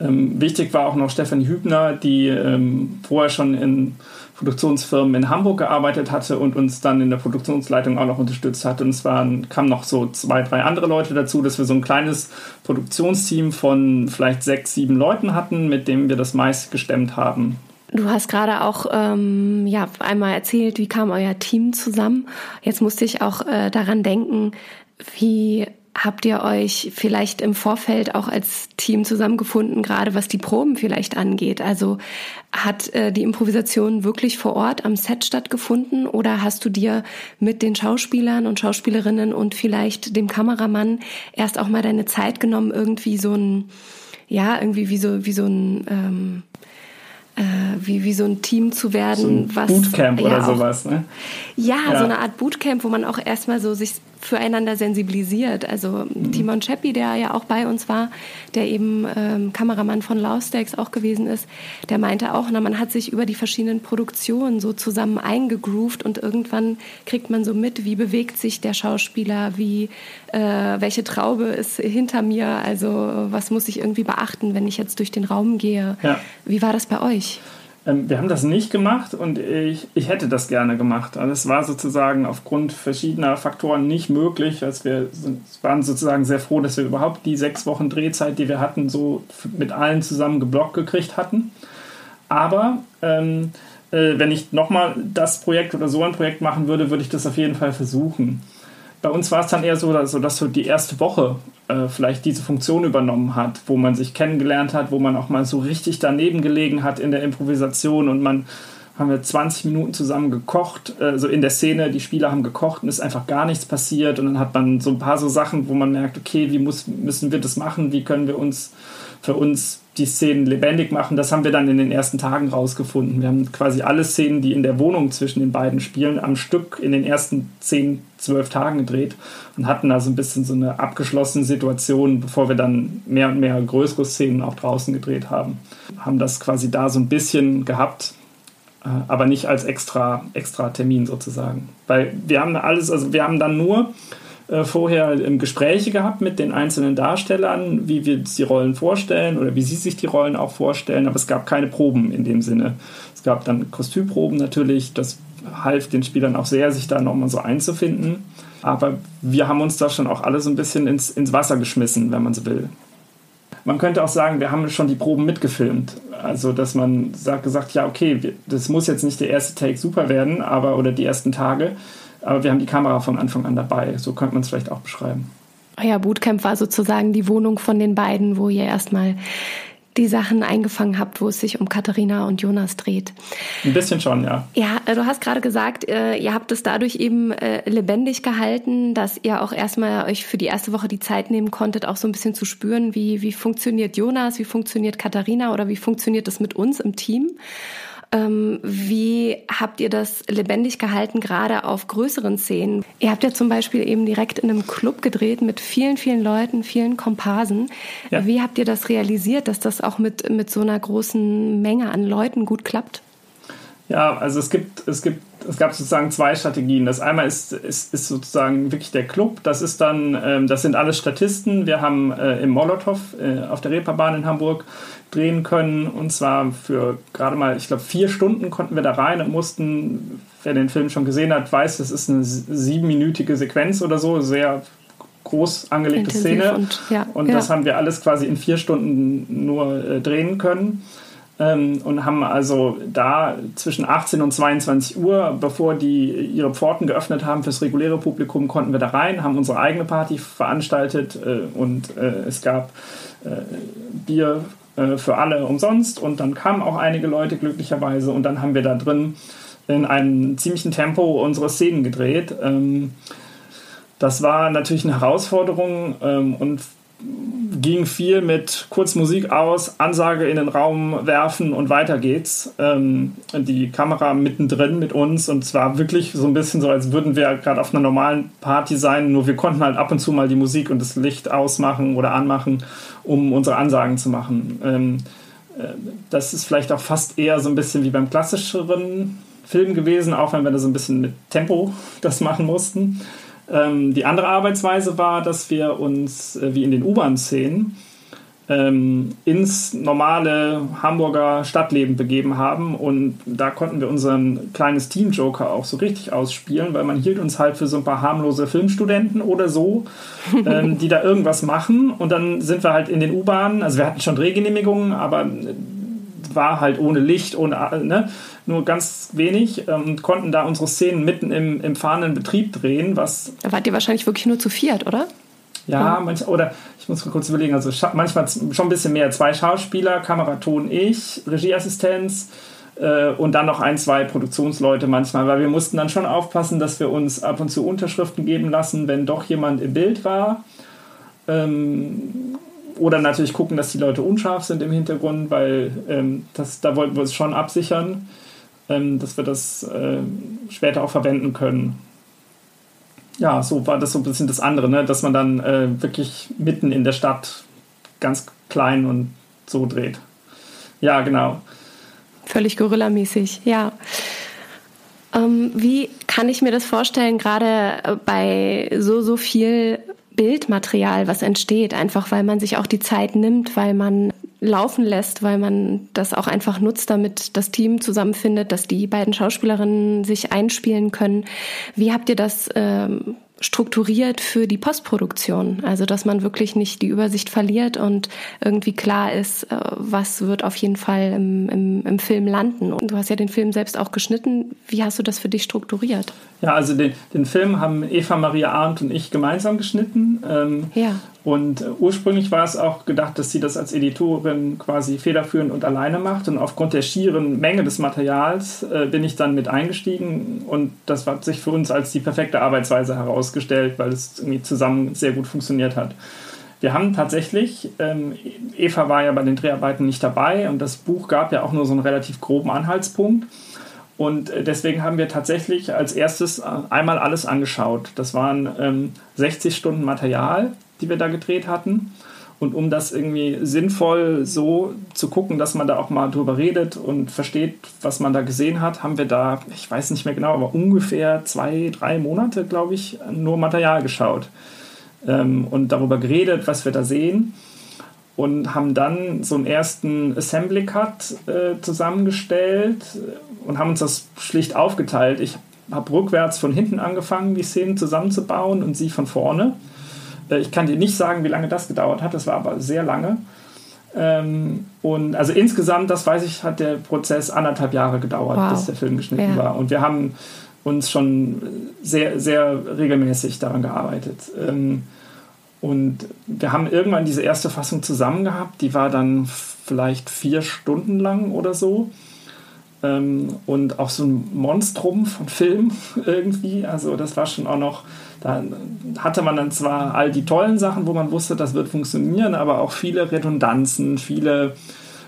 Ähm, wichtig war auch noch Stefanie Hübner, die ähm, vorher schon in Produktionsfirmen in Hamburg gearbeitet hatte und uns dann in der Produktionsleitung auch noch unterstützt hat. Und es waren, kamen noch so zwei, drei andere Leute dazu, dass wir so ein kleines Produktionsteam von vielleicht sechs, sieben Leuten hatten, mit dem wir das meist gestemmt haben.
Du hast gerade auch ähm, ja, einmal erzählt, wie kam euer Team zusammen. Jetzt musste ich auch äh, daran denken, wie Habt ihr euch vielleicht im Vorfeld auch als Team zusammengefunden, gerade was die Proben vielleicht angeht? Also hat äh, die Improvisation wirklich vor Ort am Set stattgefunden oder hast du dir mit den Schauspielern und Schauspielerinnen und vielleicht dem Kameramann erst auch mal deine Zeit genommen, irgendwie so ein, ja, irgendwie wie so, wie so ein, ähm, äh, wie, wie so ein Team zu werden, so
was. Bootcamp ja, oder sowas, ne?
Ja, ja, so eine Art Bootcamp, wo man auch erstmal so sich füreinander sensibilisiert. Also mhm. Timon Cheppi, der ja auch bei uns war, der eben ähm, Kameramann von Laustex auch gewesen ist, der meinte auch, na, man hat sich über die verschiedenen Produktionen so zusammen eingegroovt und irgendwann kriegt man so mit, wie bewegt sich der Schauspieler, wie äh, welche Traube ist hinter mir, also was muss ich irgendwie beachten, wenn ich jetzt durch den Raum gehe. Ja. Wie war das bei euch?
Ähm, wir haben das nicht gemacht und ich, ich hätte das gerne gemacht. Also es war sozusagen aufgrund verschiedener Faktoren nicht möglich. Also wir waren sozusagen sehr froh, dass wir überhaupt die sechs Wochen Drehzeit, die wir hatten, so mit allen zusammen geblockt gekriegt hatten. Aber ähm, äh, wenn ich nochmal das Projekt oder so ein Projekt machen würde, würde ich das auf jeden Fall versuchen. Bei uns war es dann eher so, dass, dass so die erste Woche äh, vielleicht diese Funktion übernommen hat, wo man sich kennengelernt hat, wo man auch mal so richtig daneben gelegen hat in der Improvisation und man haben wir 20 Minuten zusammen gekocht, äh, so in der Szene, die Spieler haben gekocht und ist einfach gar nichts passiert und dann hat man so ein paar so Sachen, wo man merkt, okay, wie muss, müssen wir das machen, wie können wir uns für uns die Szenen lebendig machen. Das haben wir dann in den ersten Tagen rausgefunden. Wir haben quasi alle Szenen, die in der Wohnung zwischen den beiden spielen, am Stück in den ersten 10, 12 Tagen gedreht und hatten also ein bisschen so eine abgeschlossene Situation, bevor wir dann mehr und mehr größere Szenen auch draußen gedreht haben. Haben das quasi da so ein bisschen gehabt, äh, aber nicht als extra, extra Termin sozusagen. Weil wir haben alles, also wir haben dann nur äh, vorher Gespräche gehabt mit den einzelnen Darstellern, wie wir die Rollen vorstellen oder wie sie sich die Rollen auch vorstellen, aber es gab keine Proben in dem Sinne. Es gab dann Kostümproben natürlich, das half den Spielern auch sehr, sich da nochmal so einzufinden. Aber wir haben uns da schon auch alle so ein bisschen ins, ins Wasser geschmissen, wenn man so will. Man könnte auch sagen, wir haben schon die Proben mitgefilmt. Also, dass man sagt, gesagt, ja, okay, das muss jetzt nicht der erste Take super werden, aber oder die ersten Tage, aber wir haben die Kamera von Anfang an dabei. So könnte man es vielleicht auch beschreiben.
Euer Bootcamp war sozusagen die Wohnung von den beiden, wo ihr erstmal die Sachen eingefangen habt, wo es sich um Katharina und Jonas dreht.
Ein bisschen schon, ja.
Ja, äh, du hast gerade gesagt, äh, ihr habt es dadurch eben äh, lebendig gehalten, dass ihr auch erstmal euch für die erste Woche die Zeit nehmen konntet, auch so ein bisschen zu spüren, wie, wie funktioniert Jonas, wie funktioniert Katharina oder wie funktioniert es mit uns im Team. Ähm, wie habt ihr das lebendig gehalten, gerade auf größeren Szenen? Ihr habt ja zum Beispiel eben direkt in einem Club gedreht mit vielen, vielen Leuten, vielen Komparsen. Ja. Wie habt ihr das realisiert, dass das auch mit, mit so einer großen Menge an Leuten gut klappt?
Ja, also es gibt, es gibt, es gab sozusagen zwei Strategien. Das einmal ist, ist, ist sozusagen wirklich der Club. Das ist dann, ähm, das sind alles Statisten. Wir haben äh, im Molotow äh, auf der Reeperbahn in Hamburg drehen können. Und zwar für gerade mal, ich glaube, vier Stunden konnten wir da rein und mussten, wer den Film schon gesehen hat, weiß, das ist eine siebenminütige Sequenz oder so, sehr groß angelegte Intensiv Szene. Und, ja, und das haben wir alles quasi in vier Stunden nur äh, drehen können. Ähm, und haben also da zwischen 18 und 22 Uhr, bevor die ihre Pforten geöffnet haben fürs reguläre Publikum, konnten wir da rein, haben unsere eigene Party veranstaltet äh, und äh, es gab äh, Bier äh, für alle umsonst und dann kamen auch einige Leute glücklicherweise und dann haben wir da drin in einem ziemlichen Tempo unsere Szenen gedreht. Ähm, das war natürlich eine Herausforderung ähm, und ging viel mit kurz Musik aus, Ansage in den Raum werfen und weiter geht's. Ähm, die Kamera mittendrin mit uns und zwar wirklich so ein bisschen so, als würden wir gerade auf einer normalen Party sein, nur wir konnten halt ab und zu mal die Musik und das Licht ausmachen oder anmachen, um unsere Ansagen zu machen. Ähm, äh, das ist vielleicht auch fast eher so ein bisschen wie beim klassischeren Film gewesen, auch wenn wir da so ein bisschen mit Tempo <laughs> das machen mussten. Ähm, die andere Arbeitsweise war, dass wir uns, äh, wie in den U-Bahn-Szenen, ähm, ins normale Hamburger Stadtleben begeben haben. Und da konnten wir unseren kleines Team-Joker auch so richtig ausspielen, weil man hielt uns halt für so ein paar harmlose Filmstudenten oder so, <laughs> ähm, die da irgendwas machen. Und dann sind wir halt in den U-Bahnen, also wir hatten schon Drehgenehmigungen, aber war halt ohne Licht, ohne, ne, nur ganz wenig und ähm, konnten da unsere Szenen mitten im, im fahrenden Betrieb drehen. Was
da wart ihr wahrscheinlich wirklich nur zu viert, oder?
Ja, manch, oder ich muss kurz überlegen, also manchmal schon ein bisschen mehr. Zwei Schauspieler, Kameraton ich, Regieassistenz äh, und dann noch ein, zwei Produktionsleute manchmal, weil wir mussten dann schon aufpassen, dass wir uns ab und zu Unterschriften geben lassen, wenn doch jemand im Bild war. Ähm, oder natürlich gucken, dass die Leute unscharf sind im Hintergrund, weil ähm, das, da wollten wir es schon absichern, ähm, dass wir das äh, später auch verwenden können. Ja, so war das so ein bisschen das andere, ne? dass man dann äh, wirklich mitten in der Stadt ganz klein und so dreht. Ja, genau.
Völlig Gorilla-mäßig, ja. Ähm, wie kann ich mir das vorstellen, gerade äh, bei so, so viel Bildmaterial, was entsteht, einfach weil man sich auch die Zeit nimmt, weil man laufen lässt, weil man das auch einfach nutzt, damit das Team zusammenfindet, dass die beiden Schauspielerinnen sich einspielen können. Wie habt ihr das ähm, strukturiert für die Postproduktion. Also, dass man wirklich nicht die Übersicht verliert und irgendwie klar ist, äh, was wird auf jeden Fall im, im, im Film landen. Und du hast ja den Film selbst auch geschnitten. Wie hast du das für dich strukturiert?
Ja, also den, den Film haben Eva Maria Arndt und ich gemeinsam geschnitten. Ähm, ja. Und äh, ursprünglich war es auch gedacht, dass sie das als Editorin quasi federführend und alleine macht. Und aufgrund der schieren Menge des Materials äh, bin ich dann mit eingestiegen. Und das hat sich für uns als die perfekte Arbeitsweise herausgestellt, weil es irgendwie zusammen sehr gut funktioniert hat. Wir haben tatsächlich, ähm, Eva war ja bei den Dreharbeiten nicht dabei und das Buch gab ja auch nur so einen relativ groben Anhaltspunkt. Und äh, deswegen haben wir tatsächlich als erstes äh, einmal alles angeschaut. Das waren ähm, 60 Stunden Material, die wir da gedreht hatten. Und um das irgendwie sinnvoll so zu gucken, dass man da auch mal drüber redet und versteht, was man da gesehen hat, haben wir da, ich weiß nicht mehr genau, aber ungefähr zwei, drei Monate, glaube ich, nur Material geschaut ähm, und darüber geredet, was wir da sehen und haben dann so einen ersten Assembly Cut äh, zusammengestellt und haben uns das schlicht aufgeteilt. Ich habe rückwärts von hinten angefangen, die Szenen zusammenzubauen und sie von vorne. Äh, ich kann dir nicht sagen, wie lange das gedauert hat, das war aber sehr lange. Ähm, und also insgesamt, das weiß ich, hat der Prozess anderthalb Jahre gedauert, wow. bis der Film geschnitten ja. war. Und wir haben uns schon sehr, sehr regelmäßig daran gearbeitet. Ähm, und wir haben irgendwann diese erste Fassung zusammen gehabt, die war dann vielleicht vier Stunden lang oder so. Ähm, und auch so ein Monstrum von Film <laughs> irgendwie. Also das war schon auch noch, da hatte man dann zwar all die tollen Sachen, wo man wusste, das wird funktionieren, aber auch viele Redundanzen, viele,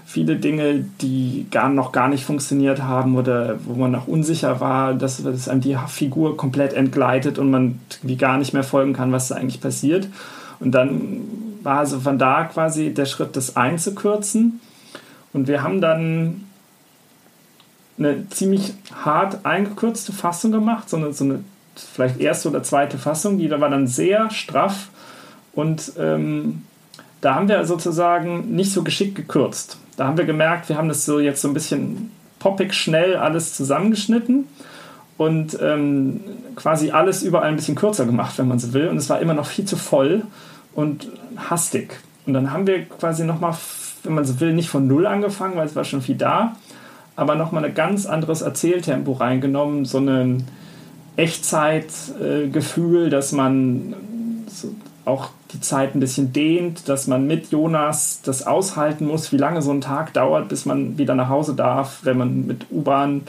viele Dinge, die gar, noch gar nicht funktioniert haben oder wo man noch unsicher war, dass, dass einem die Figur komplett entgleitet und man wie gar nicht mehr folgen kann, was da eigentlich passiert. Und dann war also von da quasi der Schritt, das einzukürzen. Und wir haben dann eine ziemlich hart eingekürzte Fassung gemacht, so eine, so eine vielleicht erste oder zweite Fassung, die war dann sehr straff und ähm, da haben wir sozusagen nicht so geschickt gekürzt. Da haben wir gemerkt, wir haben das so jetzt so ein bisschen poppig schnell alles zusammengeschnitten und ähm, quasi alles überall ein bisschen kürzer gemacht, wenn man so will. Und es war immer noch viel zu voll und hastig. Und dann haben wir quasi nochmal, wenn man so will, nicht von Null angefangen, weil es war schon viel da, aber nochmal ein ganz anderes Erzähltempo reingenommen, so ein Echtzeitgefühl, dass man auch die Zeit ein bisschen dehnt, dass man mit Jonas das aushalten muss, wie lange so ein Tag dauert, bis man wieder nach Hause darf, wenn man mit U-Bahn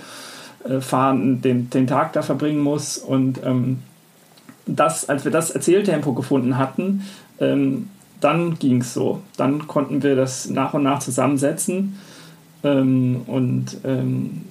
äh, fahren den, den Tag da verbringen muss. Und ähm, das, als wir das Erzähltempo gefunden hatten, ähm, dann ging es so. Dann konnten wir das nach und nach zusammensetzen ähm, und ähm,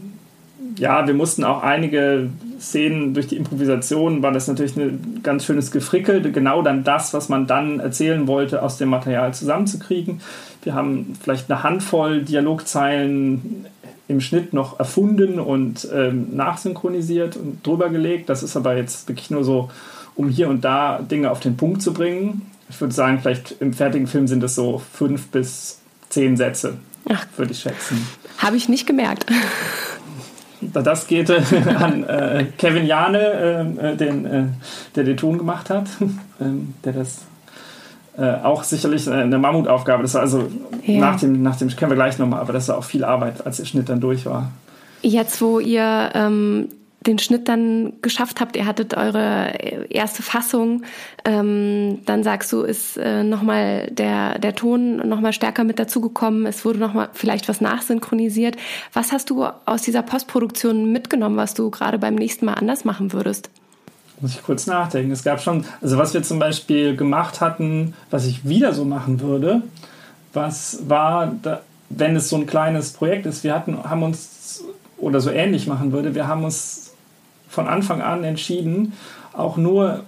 ja, wir mussten auch einige Szenen durch die Improvisation, war das natürlich ein ganz schönes Gefrickel, genau dann das, was man dann erzählen wollte, aus dem Material zusammenzukriegen. Wir haben vielleicht eine Handvoll Dialogzeilen im Schnitt noch erfunden und ähm, nachsynchronisiert und drüber gelegt. Das ist aber jetzt wirklich nur so, um hier und da Dinge auf den Punkt zu bringen. Ich würde sagen, vielleicht im fertigen Film sind es so fünf bis zehn Sätze, würde ich schätzen.
Habe ich nicht gemerkt. <laughs>
Das geht äh, <laughs> an äh, Kevin Jane, äh, den, äh, der den Ton gemacht hat, <laughs> ähm, der das äh, auch sicherlich eine Mammutaufgabe. Das war also ja. nach dem, nach dem können wir gleich nochmal, aber das war auch viel Arbeit, als der Schnitt dann durch war.
Jetzt, wo ihr ähm, den Schnitt dann geschafft habt, ihr hattet eure erste Fassung, ähm, dann sagst du, ist äh, nochmal der, der Ton nochmal stärker mit dazugekommen, es wurde nochmal vielleicht was nachsynchronisiert. Was hast du aus dieser Postproduktion mitgenommen, was du gerade beim nächsten Mal anders machen würdest?
Muss ich kurz nachdenken. Es gab schon, also was wir zum Beispiel gemacht hatten, was ich wieder so machen würde, was war, wenn es so ein kleines Projekt ist, wir hatten, haben uns oder so ähnlich machen würde, wir haben uns von Anfang an entschieden, auch nur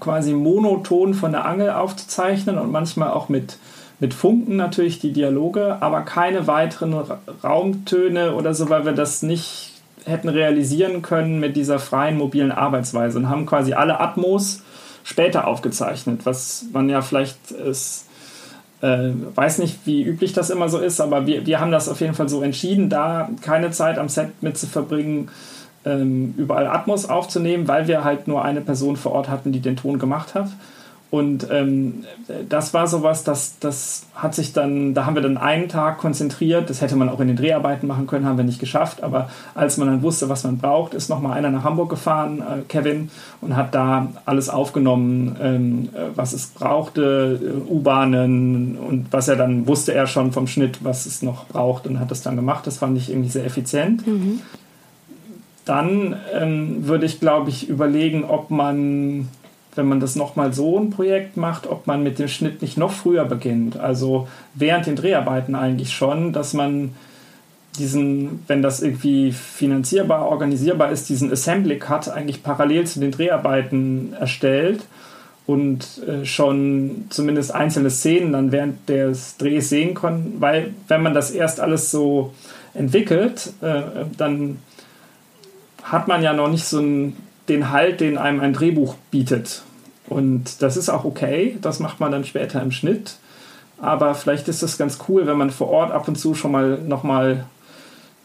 quasi monoton von der Angel aufzuzeichnen und manchmal auch mit, mit Funken natürlich die Dialoge, aber keine weiteren Raumtöne oder so, weil wir das nicht hätten realisieren können mit dieser freien mobilen Arbeitsweise und haben quasi alle Atmos später aufgezeichnet, was man ja vielleicht ist, äh, weiß nicht, wie üblich das immer so ist, aber wir, wir haben das auf jeden Fall so entschieden, da keine Zeit am Set mit zu verbringen, ähm, überall Atmos aufzunehmen, weil wir halt nur eine Person vor Ort hatten, die den Ton gemacht hat. Und ähm, das war sowas, das, das hat sich dann, da haben wir dann einen Tag konzentriert, das hätte man auch in den Dreharbeiten machen können, haben wir nicht geschafft, aber als man dann wusste, was man braucht, ist nochmal einer nach Hamburg gefahren, äh, Kevin, und hat da alles aufgenommen, ähm, was es brauchte, äh, U-Bahnen und was er dann wusste er schon vom Schnitt, was es noch braucht und hat das dann gemacht. Das fand ich irgendwie sehr effizient. Mhm dann ähm, würde ich, glaube ich, überlegen, ob man, wenn man das nochmal so ein Projekt macht, ob man mit dem Schnitt nicht noch früher beginnt. Also während den Dreharbeiten eigentlich schon, dass man diesen, wenn das irgendwie finanzierbar, organisierbar ist, diesen Assembly Cut eigentlich parallel zu den Dreharbeiten erstellt und äh, schon zumindest einzelne Szenen dann während des Drehs sehen kann, weil wenn man das erst alles so entwickelt, äh, dann hat man ja noch nicht so einen, den Halt, den einem ein Drehbuch bietet. Und das ist auch okay, das macht man dann später im Schnitt. Aber vielleicht ist es ganz cool, wenn man vor Ort ab und zu schon mal nochmal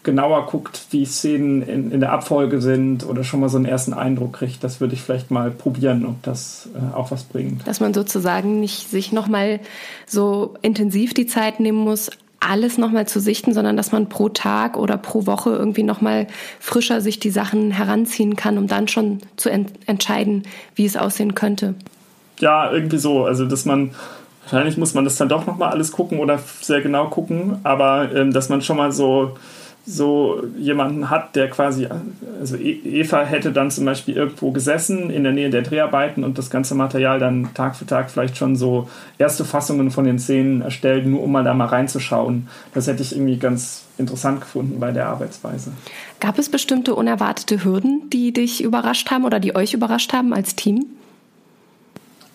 genauer guckt, wie Szenen in, in der Abfolge sind oder schon mal so einen ersten Eindruck kriegt. Das würde ich vielleicht mal probieren, ob das äh, auch was bringt.
Dass man sozusagen nicht sich nochmal so intensiv die Zeit nehmen muss, alles nochmal zu sichten, sondern dass man pro Tag oder pro Woche irgendwie nochmal frischer sich die Sachen heranziehen kann, um dann schon zu ent entscheiden, wie es aussehen könnte.
ja, irgendwie so. Also, dass man, wahrscheinlich muss man das dann doch nochmal alles gucken oder sehr genau gucken, aber ähm, dass man schon mal so so jemanden hat, der quasi, also e-, Eva hätte dann zum Beispiel irgendwo gesessen in der Nähe der Dreharbeiten und das ganze Material dann Tag für Tag vielleicht schon so erste Fassungen von den Szenen erstellt, nur um mal da mal reinzuschauen. Das hätte ich irgendwie ganz interessant gefunden bei der Arbeitsweise.
Gab es bestimmte unerwartete Hürden, die dich überrascht haben oder die euch überrascht haben als Team?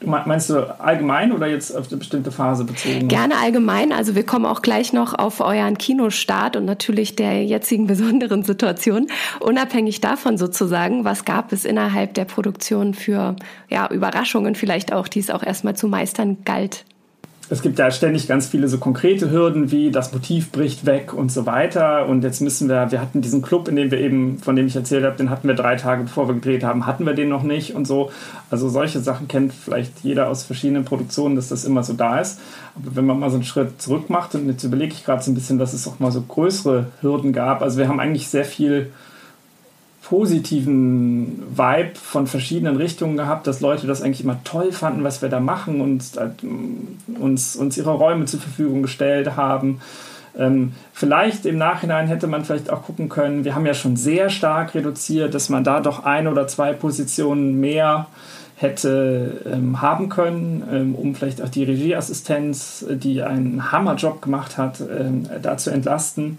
Meinst du allgemein oder jetzt auf eine bestimmte Phase bezogen?
Gerne allgemein. Also wir kommen auch gleich noch auf euren Kinostart und natürlich der jetzigen besonderen Situation. Unabhängig davon sozusagen, was gab es innerhalb der Produktion für ja, Überraschungen vielleicht auch, die es auch erstmal zu meistern galt?
Es gibt ja ständig ganz viele so konkrete Hürden wie das Motiv bricht weg und so weiter. Und jetzt müssen wir, wir hatten diesen Club, in dem wir eben, von dem ich erzählt habe, den hatten wir drei Tage bevor wir gedreht haben, hatten wir den noch nicht und so. Also solche Sachen kennt vielleicht jeder aus verschiedenen Produktionen, dass das immer so da ist. Aber wenn man mal so einen Schritt zurück macht und jetzt überlege ich gerade so ein bisschen, dass es auch mal so größere Hürden gab. Also wir haben eigentlich sehr viel positiven Vibe von verschiedenen Richtungen gehabt, dass Leute das eigentlich immer toll fanden, was wir da machen und äh, uns, uns ihre Räume zur Verfügung gestellt haben. Ähm, vielleicht im Nachhinein hätte man vielleicht auch gucken können, wir haben ja schon sehr stark reduziert, dass man da doch ein oder zwei Positionen mehr hätte ähm, haben können, ähm, um vielleicht auch die Regieassistenz, die einen Hammerjob gemacht hat, ähm, da zu entlasten.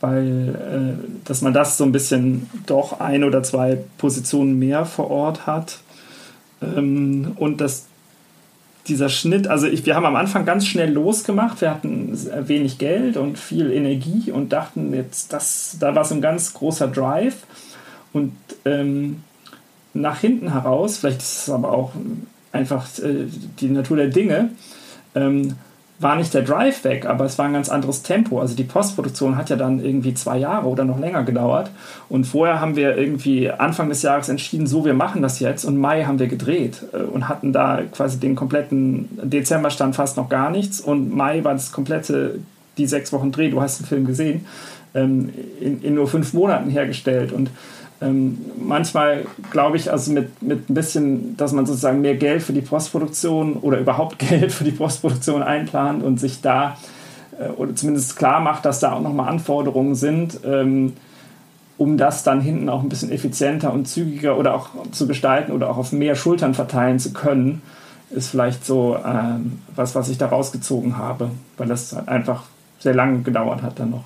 Weil äh, dass man das so ein bisschen doch ein oder zwei Positionen mehr vor Ort hat. Ähm, und dass dieser Schnitt, also ich, wir haben am Anfang ganz schnell losgemacht, wir hatten wenig Geld und viel Energie und dachten jetzt, das, da war so ein ganz großer Drive. Und ähm, nach hinten heraus, vielleicht ist es aber auch einfach äh, die Natur der Dinge, ähm, war nicht der Drive weg, aber es war ein ganz anderes Tempo. Also die Postproduktion hat ja dann irgendwie zwei Jahre oder noch länger gedauert. Und vorher haben wir irgendwie Anfang des Jahres entschieden, so wir machen das jetzt. Und Mai haben wir gedreht äh, und hatten da quasi den kompletten Dezember stand fast noch gar nichts. Und Mai war das komplette, die sechs Wochen Dreh, du hast den Film gesehen, ähm, in, in nur fünf Monaten hergestellt. Und ähm, manchmal glaube ich, also mit, mit ein bisschen, dass man sozusagen mehr Geld für die Postproduktion oder überhaupt <laughs> Geld für die Postproduktion einplant und sich da äh, oder zumindest klar macht, dass da auch nochmal Anforderungen sind, ähm, um das dann hinten auch ein bisschen effizienter und zügiger oder auch zu gestalten oder auch auf mehr Schultern verteilen zu können, ist vielleicht so ähm, was, was ich da rausgezogen habe, weil das halt einfach sehr lange gedauert hat dann noch.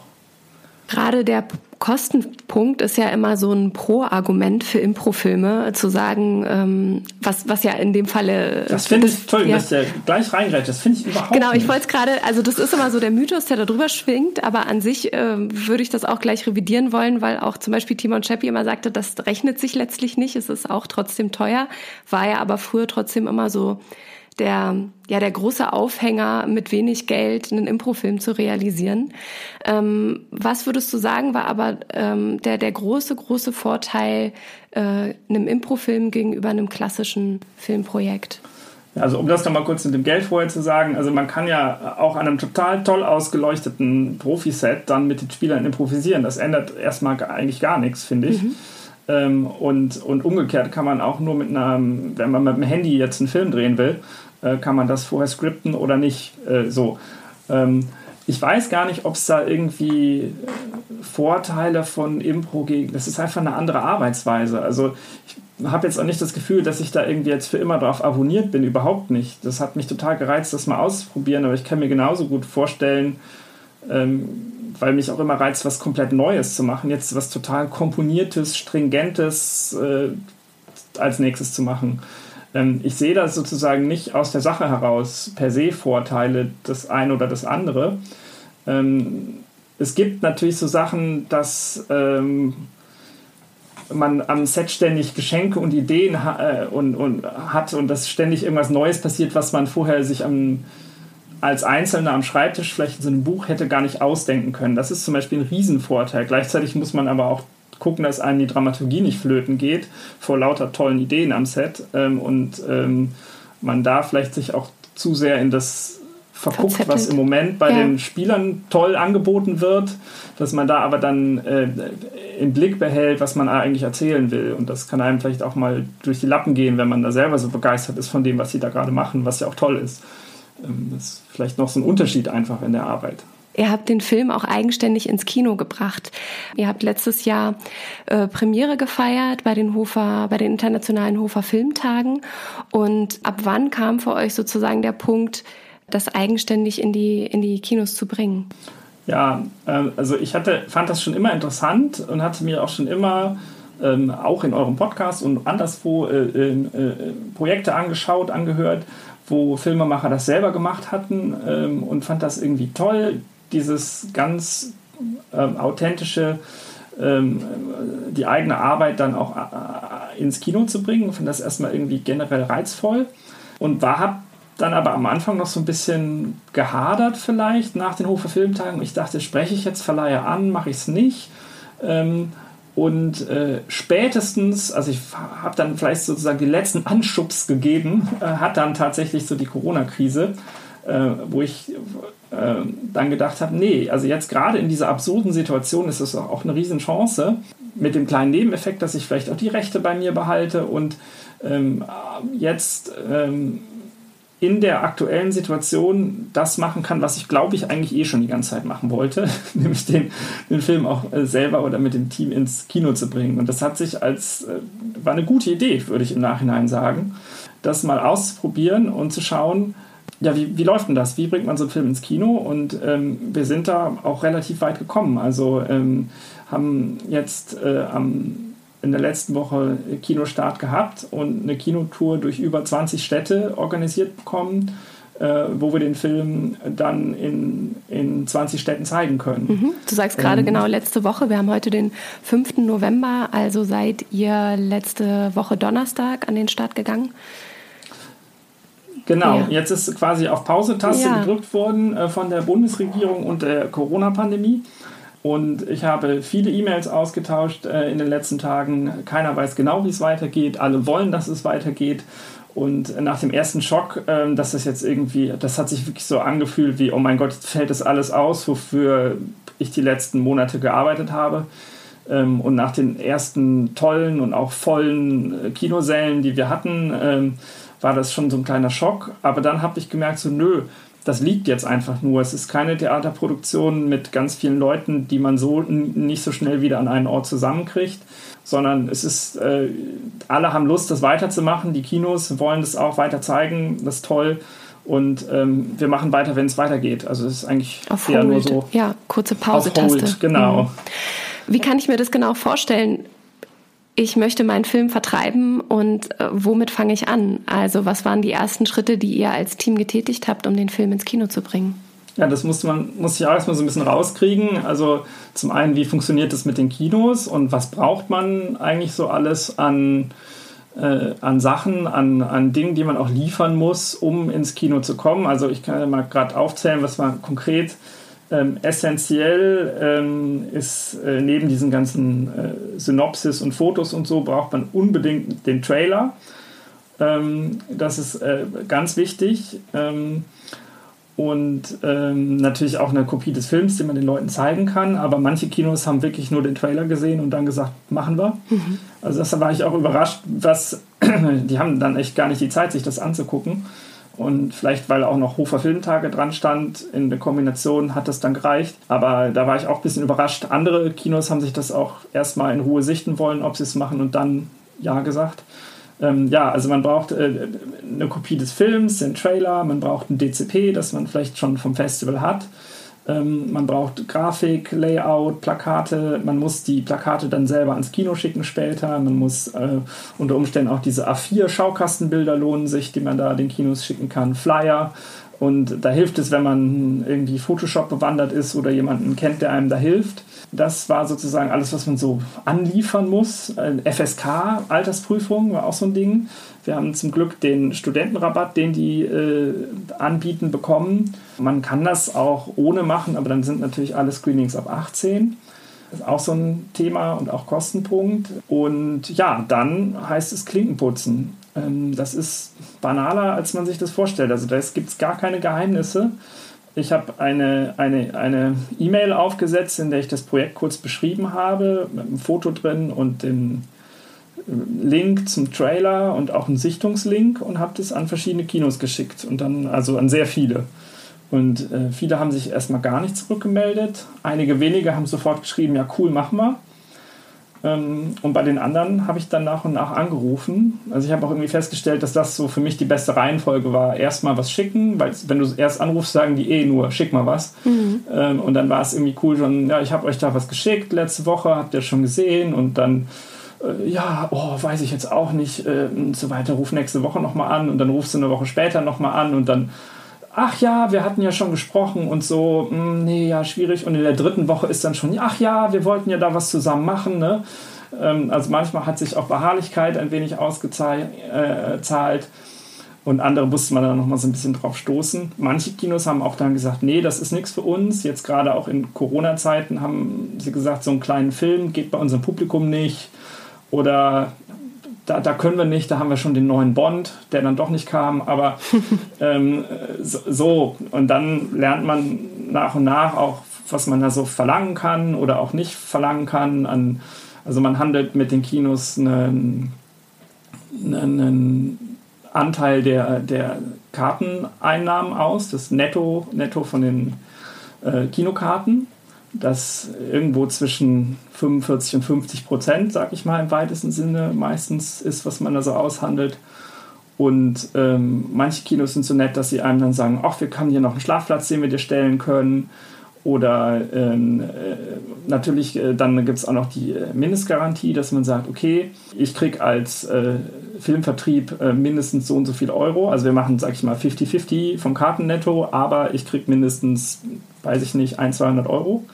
Gerade der Kostenpunkt ist ja immer so ein Pro-Argument für Improfilme, zu sagen, ähm, was, was ja in dem Falle.
Das finde ich toll, ja. dass der gleich reingereicht. Das finde ich überhaupt
Genau,
ich
wollte es gerade, also das ist immer so der Mythos, der da drüber schwingt, aber an sich äh, würde ich das auch gleich revidieren wollen, weil auch zum Beispiel Timon Chappi immer sagte, das rechnet sich letztlich nicht, es ist auch trotzdem teuer, war ja aber früher trotzdem immer so der, ja, der große Aufhänger, mit wenig Geld einen Improfilm zu realisieren. Ähm, was würdest du sagen, war aber ähm, der, der große, große Vorteil äh, einem Improfilm gegenüber einem klassischen Filmprojekt?
Also um das nochmal kurz mit dem Geld vorher zu sagen, also man kann ja auch an einem total toll ausgeleuchteten Profiset dann mit den Spielern improvisieren. Das ändert erstmal eigentlich gar nichts, finde ich. Mhm. Ähm, und, und umgekehrt kann man auch nur mit einem, wenn man mit dem Handy jetzt einen Film drehen will, äh, kann man das vorher skripten oder nicht äh, so. Ähm, ich weiß gar nicht, ob es da irgendwie Vorteile von Impro gegen. Das ist einfach eine andere Arbeitsweise. Also ich habe jetzt auch nicht das Gefühl, dass ich da irgendwie jetzt für immer drauf abonniert bin. Überhaupt nicht. Das hat mich total gereizt, das mal auszuprobieren. Aber ich kann mir genauso gut vorstellen, ähm, weil mich auch immer reizt, was komplett Neues zu machen. Jetzt was total komponiertes, stringentes äh, als nächstes zu machen. Ähm, ich sehe da sozusagen nicht aus der Sache heraus per se Vorteile, das eine oder das andere. Ähm, es gibt natürlich so Sachen, dass ähm, man am Set ständig Geschenke und Ideen äh, und, und hat und dass ständig irgendwas Neues passiert, was man vorher sich am, als Einzelner am Schreibtisch vielleicht in so einem Buch hätte gar nicht ausdenken können. Das ist zum Beispiel ein Riesenvorteil. Gleichzeitig muss man aber auch gucken, dass einem die Dramaturgie nicht flöten geht vor lauter tollen Ideen am Set ähm, und ähm, man da vielleicht sich auch zu sehr in das verguckt, Verzettelt. was im Moment bei ja. den Spielern toll angeboten wird, dass man da aber dann äh, im Blick behält, was man eigentlich erzählen will. Und das kann einem vielleicht auch mal durch die Lappen gehen, wenn man da selber so begeistert ist von dem, was sie da gerade machen, was ja auch toll ist. Ähm, das ist vielleicht noch so ein Unterschied einfach in der Arbeit.
Ihr habt den Film auch eigenständig ins Kino gebracht. Ihr habt letztes Jahr äh, Premiere gefeiert bei den Hofer, bei den internationalen Hofer Filmtagen. Und ab wann kam für euch sozusagen der Punkt, das eigenständig in die, in die Kinos zu bringen?
Ja, äh, also ich hatte, fand das schon immer interessant und hatte mir auch schon immer ähm, auch in eurem Podcast und anderswo äh, ähm, äh, Projekte angeschaut, angehört, wo Filmemacher das selber gemacht hatten ähm, und fand das irgendwie toll dieses ganz ähm, authentische, ähm, die eigene Arbeit dann auch äh, ins Kino zu bringen. Ich fand das erstmal irgendwie generell reizvoll und war hab dann aber am Anfang noch so ein bisschen gehadert vielleicht nach den Hofer Filmtagen. Ich dachte, spreche ich jetzt Verleiher an, mache ich es nicht. Ähm, und äh, spätestens, also ich habe dann vielleicht sozusagen die letzten Anschubs gegeben, äh, hat dann tatsächlich so die Corona-Krise, äh, wo ich äh, dann gedacht habe, nee, also jetzt gerade in dieser absurden Situation ist es auch eine Riesenchance mit dem kleinen Nebeneffekt, dass ich vielleicht auch die Rechte bei mir behalte und ähm, jetzt ähm, in der aktuellen Situation das machen kann, was ich glaube ich eigentlich eh schon die ganze Zeit machen wollte, <laughs> nämlich den, den Film auch äh, selber oder mit dem Team ins Kino zu bringen. Und das hat sich als, äh, war eine gute Idee, würde ich im Nachhinein sagen, das mal auszuprobieren und zu schauen, ja, wie, wie läuft denn das? Wie bringt man so einen Film ins Kino? Und ähm, wir sind da auch relativ weit gekommen. Also ähm, haben jetzt äh, am, in der letzten Woche Kinostart gehabt und eine Kinotour durch über 20 Städte organisiert bekommen, äh, wo wir den Film dann in, in 20 Städten zeigen können.
Mhm. Du sagst gerade ähm, genau letzte Woche. Wir haben heute den 5. November, also seid ihr letzte Woche Donnerstag an den Start gegangen.
Genau, ja. jetzt ist quasi auf Pause-Taste ja. gedrückt worden äh, von der Bundesregierung und der Corona-Pandemie. Und ich habe viele E-Mails ausgetauscht äh, in den letzten Tagen. Keiner weiß genau, wie es weitergeht. Alle wollen, dass es weitergeht. Und nach dem ersten Schock, äh, dass das jetzt irgendwie, das hat sich wirklich so angefühlt wie, oh mein Gott, jetzt fällt das alles aus, wofür ich die letzten Monate gearbeitet habe. Ähm, und nach den ersten tollen und auch vollen äh, Kinosälen, die wir hatten, ähm, war das schon so ein kleiner Schock. Aber dann habe ich gemerkt, so nö, das liegt jetzt einfach nur. Es ist keine Theaterproduktion mit ganz vielen Leuten, die man so nicht so schnell wieder an einen Ort zusammenkriegt, sondern es ist, äh, alle haben Lust, das weiterzumachen. Die Kinos wollen das auch weiter zeigen. Das ist toll. Und ähm, wir machen weiter, wenn es weitergeht. Also es ist eigentlich
auf eher Hold. nur so. Ja, kurze Pause-Taste.
Genau. Mhm.
Wie kann ich mir das genau vorstellen? Ich möchte meinen Film vertreiben und äh, womit fange ich an? Also was waren die ersten Schritte, die ihr als Team getätigt habt, um den Film ins Kino zu bringen?
Ja, das muss man muss ich auch erstmal so ein bisschen rauskriegen. Also zum einen, wie funktioniert das mit den Kinos und was braucht man eigentlich so alles an, äh, an Sachen, an, an Dingen, die man auch liefern muss, um ins Kino zu kommen. Also ich kann ja mal gerade aufzählen, was man konkret ähm, essentiell ähm, ist äh, neben diesen ganzen äh, Synopsis und Fotos und so braucht man unbedingt den Trailer. Ähm, das ist äh, ganz wichtig. Ähm, und ähm, natürlich auch eine Kopie des Films, den man den Leuten zeigen kann. Aber manche Kinos haben wirklich nur den Trailer gesehen und dann gesagt, machen wir. Mhm. Also das war ich auch überrascht, was <clears throat> die haben dann echt gar nicht die Zeit, sich das anzugucken. Und vielleicht, weil auch noch Hofer Filmtage dran stand, in der Kombination hat das dann gereicht. Aber da war ich auch ein bisschen überrascht. Andere Kinos haben sich das auch erstmal in Ruhe sichten wollen, ob sie es machen und dann Ja gesagt. Ähm, ja, also man braucht äh, eine Kopie des Films, den Trailer, man braucht ein DCP, das man vielleicht schon vom Festival hat. Ähm, man braucht Grafik, Layout, Plakate. Man muss die Plakate dann selber ans Kino schicken später. Man muss äh, unter Umständen auch diese A4-Schaukastenbilder lohnen sich, die man da den Kinos schicken kann. Flyer. Und da hilft es, wenn man irgendwie Photoshop bewandert ist oder jemanden kennt, der einem da hilft. Das war sozusagen alles, was man so anliefern muss. FSK, Altersprüfung war auch so ein Ding. Wir haben zum Glück den Studentenrabatt, den die äh, anbieten, bekommen. Man kann das auch ohne machen, aber dann sind natürlich alle Screenings ab 18. Das ist auch so ein Thema und auch Kostenpunkt. Und ja, dann heißt es Klinkenputzen. Ähm, das ist banaler, als man sich das vorstellt. Also da gibt es gar keine Geheimnisse. Ich habe eine eine eine E-Mail aufgesetzt, in der ich das Projekt kurz beschrieben habe, mit einem Foto drin und dem äh, Link zum Trailer und auch einen Sichtungslink und habe das an verschiedene Kinos geschickt und dann also an sehr viele. Und äh, viele haben sich erstmal gar nicht zurückgemeldet. Einige wenige haben sofort geschrieben, ja cool, machen wir. Ähm, und bei den anderen habe ich dann nach und nach angerufen. Also ich habe auch irgendwie festgestellt, dass das so für mich die beste Reihenfolge war. Erstmal was schicken, weil wenn du erst anrufst, sagen die eh nur, schick mal was. Mhm. Ähm, und dann war es irgendwie cool schon, ja, ich habe euch da was geschickt letzte Woche, habt ihr schon gesehen und dann äh, ja, oh, weiß ich jetzt auch nicht äh, und so weiter, ruf nächste Woche nochmal an und dann rufst du eine Woche später nochmal an und dann ach ja, wir hatten ja schon gesprochen und so, mh, hm, nee, ja, schwierig. Und in der dritten Woche ist dann schon, ach ja, wir wollten ja da was zusammen machen. Ne? Ähm, also manchmal hat sich auch Beharrlichkeit ein wenig ausgezahlt. Äh, und andere musste man dann nochmal so ein bisschen drauf stoßen. Manche Kinos haben auch dann gesagt, nee, das ist nichts für uns. Jetzt gerade auch in Corona-Zeiten haben sie gesagt, so einen kleinen Film geht bei unserem Publikum nicht. Oder da, da können wir nicht, da haben wir schon den neuen Bond, der dann doch nicht kam, aber <laughs> ähm, so, Und dann lernt man nach und nach auch, was man da so verlangen kann oder auch nicht verlangen kann. An, also man handelt mit den Kinos einen, einen Anteil der, der Karteneinnahmen aus, das Netto, Netto von den äh, Kinokarten das irgendwo zwischen 45 und 50 Prozent, sag ich mal im weitesten Sinne, meistens ist, was man da so aushandelt. Und ähm, manche Kinos sind so nett, dass sie einem dann sagen, ach, wir haben hier noch einen Schlafplatz, den wir dir stellen können. Oder ähm, äh, natürlich, äh, dann gibt es auch noch die äh, Mindestgarantie, dass man sagt, okay, ich kriege als äh, Filmvertrieb äh, mindestens so und so viel Euro. Also wir machen, sag ich mal, 50-50 vom Kartennetto, aber ich kriege mindestens, weiß ich nicht, 100, 200 Euro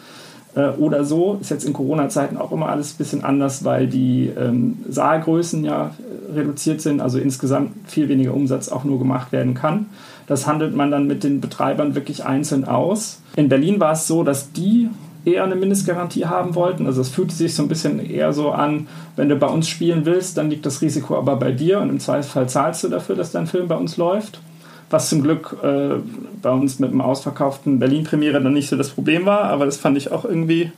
äh, oder so. Ist jetzt in Corona-Zeiten auch immer alles ein bisschen anders, weil die ähm, Saalgrößen ja äh, reduziert sind, also insgesamt viel weniger Umsatz auch nur gemacht werden kann. Das handelt man dann mit den Betreibern wirklich einzeln aus. In Berlin war es so, dass die eher eine Mindestgarantie haben wollten. Also es fühlte sich so ein bisschen eher so an, wenn du bei uns spielen willst, dann liegt das Risiko aber bei dir und im Zweifelsfall zahlst du dafür, dass dein Film bei uns läuft was zum Glück äh, bei uns mit dem ausverkauften Berlin-Premiere dann nicht so das Problem war, aber das fand ich auch irgendwie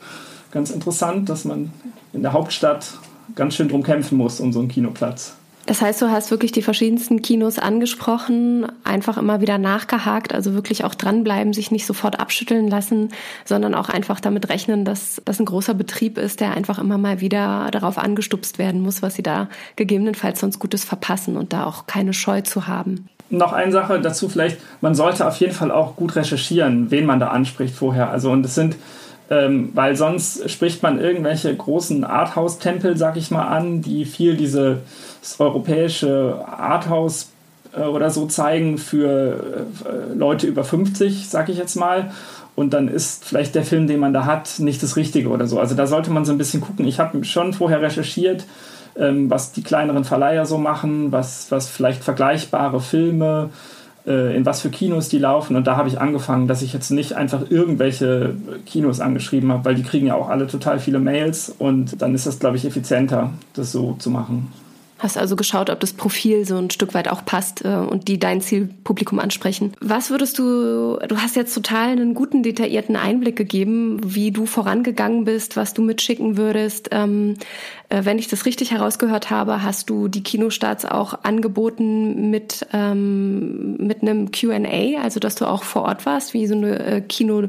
ganz interessant, dass man in der Hauptstadt ganz schön drum kämpfen muss um so einen Kinoplatz.
Das heißt, du hast wirklich die verschiedensten Kinos angesprochen, einfach immer wieder nachgehakt, also wirklich auch dranbleiben, sich nicht sofort abschütteln lassen, sondern auch einfach damit rechnen, dass das ein großer Betrieb ist, der einfach immer mal wieder darauf angestupst werden muss, was sie da gegebenenfalls sonst Gutes verpassen und da auch keine Scheu zu haben
noch eine Sache dazu vielleicht, man sollte auf jeden Fall auch gut recherchieren, wen man da anspricht vorher. Also und es sind, ähm, weil sonst spricht man irgendwelche großen Arthouse-Tempel, sag ich mal, an, die viel dieses europäische Arthouse äh, oder so zeigen für äh, Leute über 50, sag ich jetzt mal. Und dann ist vielleicht der Film, den man da hat, nicht das Richtige oder so. Also da sollte man so ein bisschen gucken. Ich habe schon vorher recherchiert, ähm, was die kleineren Verleiher so machen, was, was vielleicht vergleichbare Filme, äh, in was für Kinos die laufen. Und da habe ich angefangen, dass ich jetzt nicht einfach irgendwelche Kinos angeschrieben habe, weil die kriegen ja auch alle total viele Mails und dann ist das, glaube ich, effizienter, das so zu machen.
Hast also geschaut, ob das Profil so ein Stück weit auch passt äh, und die dein Zielpublikum ansprechen. Was würdest du, du hast jetzt total einen guten, detaillierten Einblick gegeben, wie du vorangegangen bist, was du mitschicken würdest. Ähm, äh, wenn ich das richtig herausgehört habe, hast du die Kinostarts auch angeboten mit, ähm, mit einem QA, also dass du auch vor Ort warst, wie so eine äh, Kino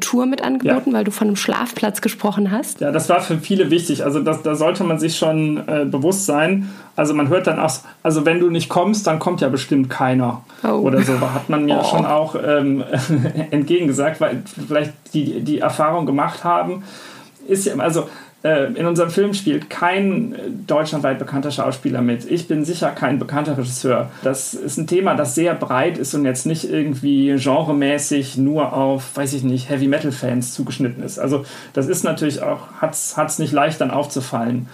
Tour mit angeboten, ja. weil du von einem Schlafplatz gesprochen hast.
Ja, das war für viele wichtig. Also das, da sollte man sich schon äh, bewusst sein. Also man hört dann auch, also wenn du nicht kommst, dann kommt ja bestimmt keiner. Oh. Oder so hat man mir <laughs> oh. schon auch ähm, <laughs> entgegengesagt, weil vielleicht die, die Erfahrung gemacht haben. Ist ja, also in unserem Film spielt kein äh, deutschlandweit bekannter Schauspieler mit. Ich bin sicher kein bekannter Regisseur. Das ist ein Thema, das sehr breit ist und jetzt nicht irgendwie genremäßig nur auf, weiß ich nicht, Heavy Metal Fans zugeschnitten ist. Also das ist natürlich auch, hat es nicht leicht dann aufzufallen.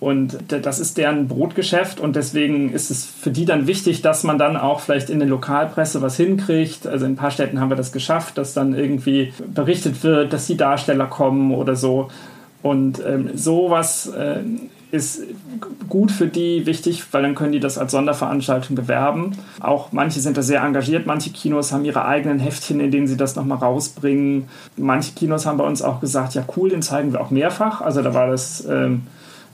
Und das ist deren Brotgeschäft und deswegen ist es für die dann wichtig, dass man dann auch vielleicht in der Lokalpresse was hinkriegt. Also in ein paar Städten haben wir das geschafft, dass dann irgendwie berichtet wird, dass die Darsteller kommen oder so. Und ähm, sowas äh, ist gut für die, wichtig, weil dann können die das als Sonderveranstaltung bewerben. Auch manche sind da sehr engagiert, manche Kinos haben ihre eigenen Heftchen, in denen sie das nochmal rausbringen. Manche Kinos haben bei uns auch gesagt, ja cool, den zeigen wir auch mehrfach. Also da war das ähm,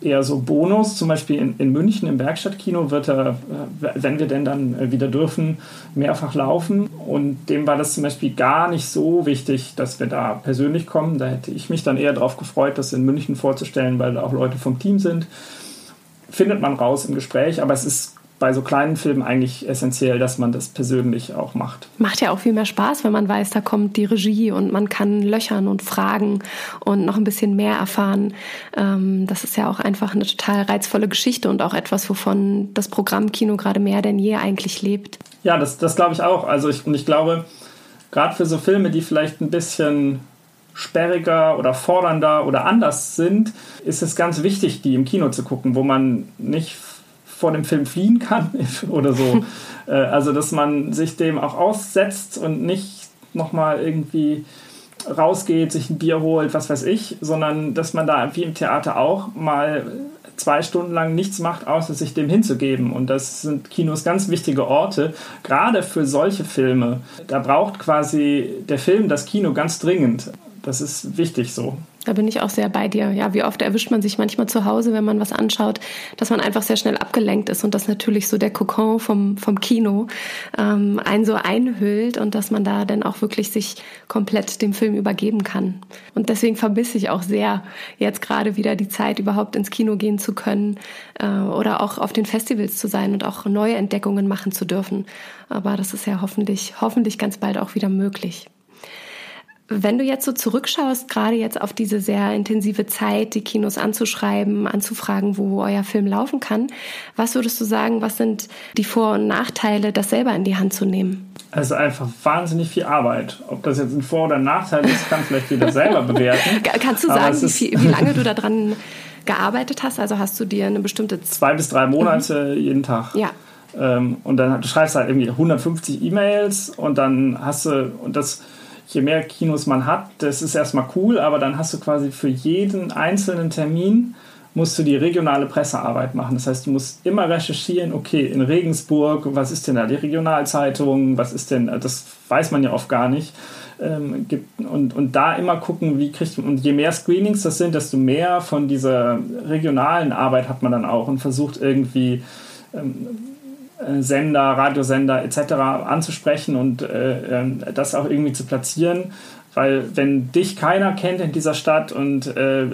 eher so Bonus. Zum Beispiel in, in München im Werkstattkino wird er, äh, wenn wir denn dann äh, wieder dürfen, mehrfach laufen. Und dem war das zum Beispiel gar nicht so wichtig, dass wir da persönlich kommen. Da hätte ich mich dann eher darauf gefreut, das in München vorzustellen, weil da auch Leute vom Team sind. Findet man raus im Gespräch, aber es ist bei so kleinen Filmen eigentlich essentiell, dass man das persönlich auch macht.
Macht ja auch viel mehr Spaß, wenn man weiß, da kommt die Regie und man kann löchern und fragen und noch ein bisschen mehr erfahren. Ähm, das ist ja auch einfach eine total reizvolle Geschichte und auch etwas, wovon das Programmkino gerade mehr denn je eigentlich lebt.
Ja, das, das glaube ich auch. Also ich, und ich glaube, gerade für so Filme, die vielleicht ein bisschen sperriger oder fordernder oder anders sind, ist es ganz wichtig, die im Kino zu gucken, wo man nicht vor dem Film fliehen kann <laughs> oder so. <laughs> Äh, also, dass man sich dem auch aussetzt und nicht nochmal irgendwie rausgeht, sich ein Bier holt, was weiß ich, sondern dass man da wie im Theater auch mal zwei Stunden lang nichts macht, außer sich dem hinzugeben. Und das sind Kinos ganz wichtige Orte, gerade für solche Filme. Da braucht quasi der Film das Kino ganz dringend. Das ist wichtig so.
Da bin ich auch sehr bei dir. Ja, wie oft erwischt man sich manchmal zu Hause, wenn man was anschaut, dass man einfach sehr schnell abgelenkt ist und dass natürlich so der Kokon vom, vom Kino ähm, einen so einhüllt und dass man da dann auch wirklich sich komplett dem Film übergeben kann. Und deswegen vermisse ich auch sehr jetzt gerade wieder die Zeit, überhaupt ins Kino gehen zu können äh, oder auch auf den Festivals zu sein und auch neue Entdeckungen machen zu dürfen. Aber das ist ja hoffentlich, hoffentlich ganz bald auch wieder möglich. Wenn du jetzt so zurückschaust, gerade jetzt auf diese sehr intensive Zeit, die Kinos anzuschreiben, anzufragen, wo euer Film laufen kann, was würdest du sagen, was sind die Vor- und Nachteile, das selber in die Hand zu nehmen?
Es ist einfach wahnsinnig viel Arbeit. Ob das jetzt ein Vor- oder Nachteil ist, kann vielleicht jeder selber <laughs> bewerten.
Kannst du sagen, wie, viel, wie lange du daran gearbeitet hast? Also hast du dir eine bestimmte...
Zwei bis drei Monate mhm. jeden Tag.
Ja.
Ähm, und dann du schreibst halt irgendwie 150 E-Mails und dann hast du... Und das je mehr Kinos man hat, das ist erstmal cool, aber dann hast du quasi für jeden einzelnen Termin musst du die regionale Pressearbeit machen. Das heißt, du musst immer recherchieren, okay, in Regensburg, was ist denn da die Regionalzeitung, was ist denn, das weiß man ja oft gar nicht. Ähm, gibt, und, und da immer gucken, wie kriegt man, und je mehr Screenings das sind, desto mehr von dieser regionalen Arbeit hat man dann auch und versucht irgendwie ähm, äh, Sender, Radiosender etc. anzusprechen und äh, ähm, das auch irgendwie zu platzieren. Weil wenn dich keiner kennt in dieser Stadt und äh,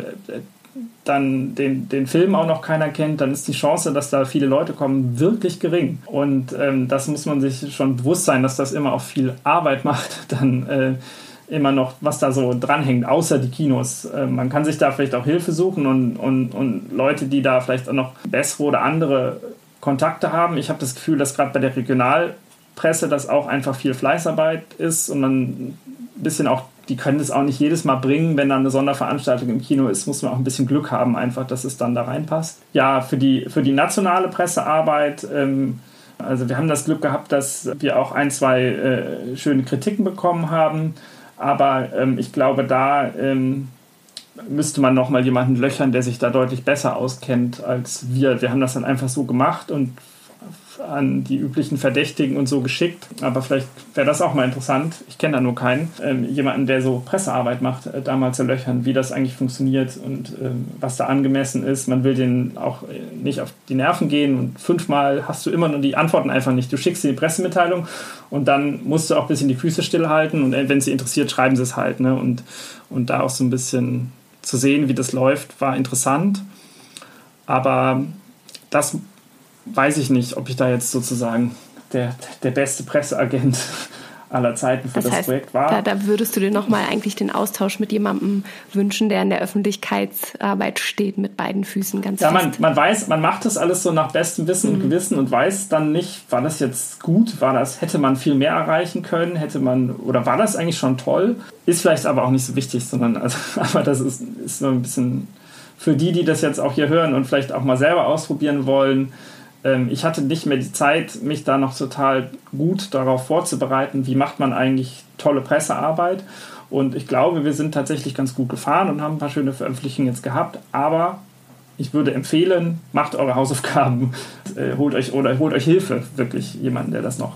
dann den, den Film auch noch keiner kennt, dann ist die Chance, dass da viele Leute kommen, wirklich gering. Und ähm, das muss man sich schon bewusst sein, dass das immer auch viel Arbeit <laughs> macht, dann äh, immer noch, was da so dranhängt, außer die Kinos. Äh, man kann sich da vielleicht auch Hilfe suchen und, und, und Leute, die da vielleicht auch noch bessere oder andere Kontakte haben. Ich habe das Gefühl, dass gerade bei der Regionalpresse das auch einfach viel Fleißarbeit ist und man ein bisschen auch, die können das auch nicht jedes Mal bringen, wenn da eine Sonderveranstaltung im Kino ist, muss man auch ein bisschen Glück haben, einfach, dass es dann da reinpasst. Ja, für die, für die nationale Pressearbeit, ähm, also wir haben das Glück gehabt, dass wir auch ein, zwei äh, schöne Kritiken bekommen haben, aber ähm, ich glaube, da ähm, müsste man noch mal jemanden löchern, der sich da deutlich besser auskennt als wir. Wir haben das dann einfach so gemacht und an die üblichen Verdächtigen und so geschickt. Aber vielleicht wäre das auch mal interessant. Ich kenne da nur keinen. Ähm, jemanden, der so Pressearbeit macht, äh, da mal zu löchern, wie das eigentlich funktioniert und ähm, was da angemessen ist. Man will denen auch äh, nicht auf die Nerven gehen und fünfmal hast du immer nur die Antworten einfach nicht. Du schickst die Pressemitteilung und dann musst du auch ein bisschen die Füße stillhalten und äh, wenn sie interessiert, schreiben sie es halt. Ne? Und, und da auch so ein bisschen zu sehen, wie das läuft, war interessant. Aber das weiß ich nicht, ob ich da jetzt sozusagen der, der beste Presseagent <laughs> aller Zeiten für das, das heißt, Projekt war.
Da, da, würdest du dir nochmal eigentlich den Austausch mit jemandem wünschen, der in der Öffentlichkeitsarbeit steht, mit beiden Füßen ganz
Ja, man, man, weiß, man macht das alles so nach bestem Wissen mhm. und Gewissen und weiß dann nicht, war das jetzt gut, war das, hätte man viel mehr erreichen können, hätte man, oder war das eigentlich schon toll? Ist vielleicht aber auch nicht so wichtig, sondern, also, <laughs> aber das ist, ist so ein bisschen für die, die das jetzt auch hier hören und vielleicht auch mal selber ausprobieren wollen, ich hatte nicht mehr die Zeit, mich da noch total gut darauf vorzubereiten, wie macht man eigentlich tolle Pressearbeit. Und ich glaube, wir sind tatsächlich ganz gut gefahren und haben ein paar schöne Veröffentlichungen jetzt gehabt. Aber ich würde empfehlen, macht eure Hausaufgaben, <laughs> äh, holt euch oder holt euch Hilfe, wirklich jemanden, der das noch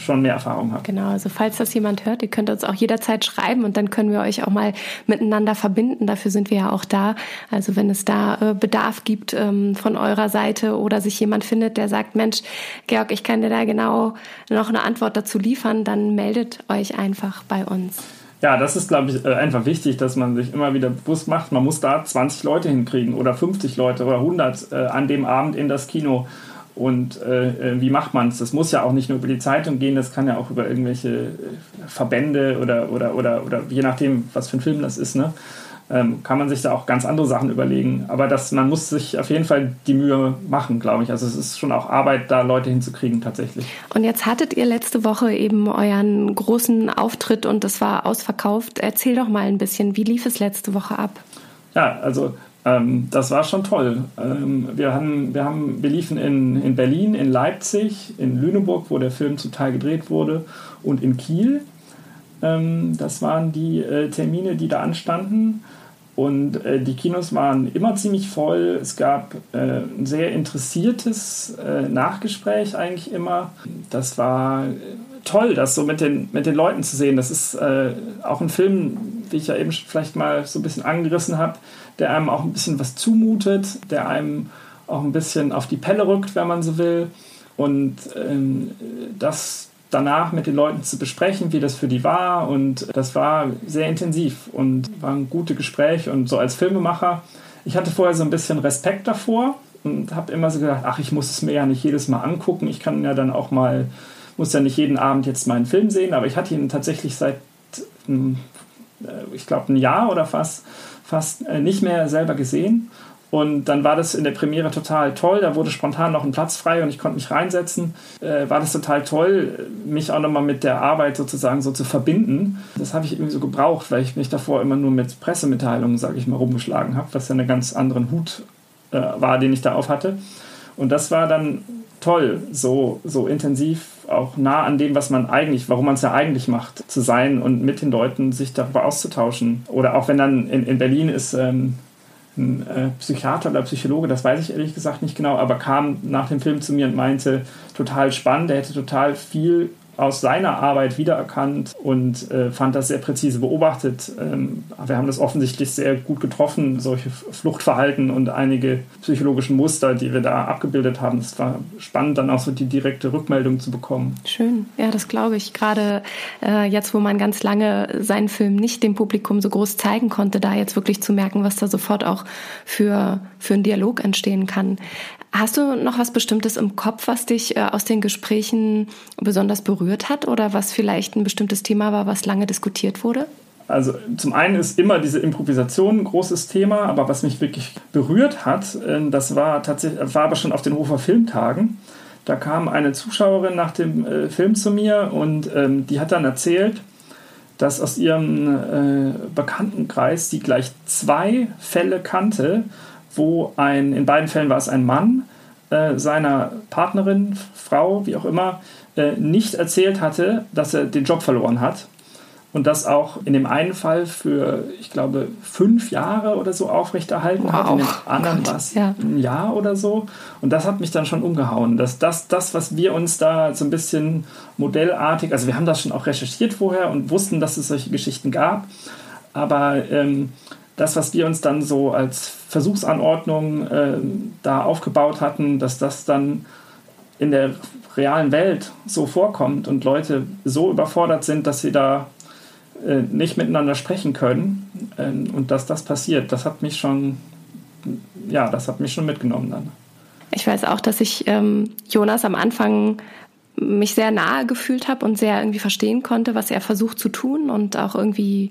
schon mehr Erfahrung hat.
Genau, also falls das jemand hört, ihr könnt uns auch jederzeit schreiben und dann können wir euch auch mal miteinander verbinden. Dafür sind wir ja auch da. Also wenn es da äh, Bedarf gibt ähm, von eurer Seite oder sich jemand findet, der sagt, Mensch, Georg, ich kann dir da genau noch eine Antwort dazu liefern, dann meldet euch einfach bei uns.
Ja, das ist, glaube ich, äh, einfach wichtig, dass man sich immer wieder bewusst macht, man muss da 20 Leute hinkriegen oder 50 Leute oder 100 äh, an dem Abend in das Kino. Und äh, äh wie macht man es? Das muss ja auch nicht nur über die Zeitung gehen, das kann ja auch über irgendwelche äh, Verbände oder, oder, oder, oder je nachdem, was für ein Film das ist, ne? Ähm, kann man sich da auch ganz andere Sachen überlegen. Aber das, man muss sich auf jeden Fall die Mühe machen, glaube ich. Also es ist schon auch Arbeit, da Leute hinzukriegen tatsächlich.
Und jetzt hattet ihr letzte Woche eben euren großen Auftritt und das war ausverkauft. Erzähl doch mal ein bisschen, wie lief es letzte Woche ab?
Ja, also ähm, das war schon toll. Ähm, wir, haben, wir, haben, wir liefen in, in Berlin, in Leipzig, in Lüneburg, wo der Film zum Teil gedreht wurde, und in Kiel. Ähm, das waren die äh, Termine, die da anstanden. Und äh, die Kinos waren immer ziemlich voll. Es gab äh, ein sehr interessiertes äh, Nachgespräch eigentlich immer. Das war äh, toll, das so mit den, mit den Leuten zu sehen. Das ist äh, auch ein Film, wie ich ja eben vielleicht mal so ein bisschen angerissen habe, der einem auch ein bisschen was zumutet, der einem auch ein bisschen auf die Pelle rückt, wenn man so will. Und ähm, das danach mit den Leuten zu besprechen, wie das für die war. Und das war sehr intensiv und war ein gutes Gespräch. Und so als Filmemacher, ich hatte vorher so ein bisschen Respekt davor und habe immer so gedacht, ach, ich muss es mir ja nicht jedes Mal angucken. Ich kann ja dann auch mal, muss ja nicht jeden Abend jetzt meinen Film sehen. Aber ich hatte ihn tatsächlich seit, hm, äh, ich glaube, ein Jahr oder fast, fast äh, nicht mehr selber gesehen. Und dann war das in der Premiere total toll. Da wurde spontan noch ein Platz frei und ich konnte mich reinsetzen. Äh, war das total toll, mich auch nochmal mit der Arbeit sozusagen so zu verbinden. Das habe ich irgendwie so gebraucht, weil ich mich davor immer nur mit Pressemitteilungen, sage ich mal, rumgeschlagen habe, was ja einen ganz anderen Hut äh, war, den ich da auf hatte. Und das war dann toll, so, so intensiv, auch nah an dem, was man eigentlich, warum man es ja eigentlich macht, zu sein und mit den Leuten sich darüber auszutauschen. Oder auch wenn dann in, in Berlin ist ähm, ein äh, Psychiater oder Psychologe, das weiß ich ehrlich gesagt nicht genau, aber kam nach dem Film zu mir und meinte, total spannend, er hätte total viel aus seiner Arbeit wiedererkannt und äh, fand das sehr präzise beobachtet. Ähm, wir haben das offensichtlich sehr gut getroffen, solche Fluchtverhalten und einige psychologischen Muster, die wir da abgebildet haben. Es war spannend, dann auch so die direkte Rückmeldung zu bekommen.
Schön, ja, das glaube ich. Gerade äh, jetzt, wo man ganz lange seinen Film nicht dem Publikum so groß zeigen konnte, da jetzt wirklich zu merken, was da sofort auch für, für einen Dialog entstehen kann. Hast du noch was Bestimmtes im Kopf, was dich äh, aus den Gesprächen besonders berührt hat oder was vielleicht ein bestimmtes Thema war, was lange diskutiert wurde?
Also zum einen ist immer diese Improvisation ein großes Thema, aber was mich wirklich berührt hat, äh, das war tatsächlich, war aber schon auf den Hofer Filmtagen. Da kam eine Zuschauerin nach dem äh, Film zu mir und ähm, die hat dann erzählt, dass aus ihrem Bekanntenkreis sie gleich zwei Fälle kannte, wo ein, in beiden Fällen war es ein Mann, äh, seiner Partnerin, Frau, wie auch immer, äh, nicht erzählt hatte, dass er den Job verloren hat. Und das auch in dem einen Fall für, ich glaube, fünf Jahre oder so aufrechterhalten wow. hat. In dem anderen war es ja. ein Jahr oder so. Und das hat mich dann schon umgehauen. Dass das, das, was wir uns da so ein bisschen modellartig, also wir haben das schon auch recherchiert vorher und wussten, dass es solche Geschichten gab. Aber ähm, das, was wir uns dann so als Versuchsanordnung äh, da aufgebaut hatten, dass das dann in der realen Welt so vorkommt und Leute so überfordert sind, dass sie da äh, nicht miteinander sprechen können äh, und dass das passiert, das hat mich schon, ja, das hat mich schon mitgenommen dann.
Ich weiß auch, dass ich ähm, Jonas am Anfang mich sehr nahe gefühlt habe und sehr irgendwie verstehen konnte, was er versucht zu tun und auch irgendwie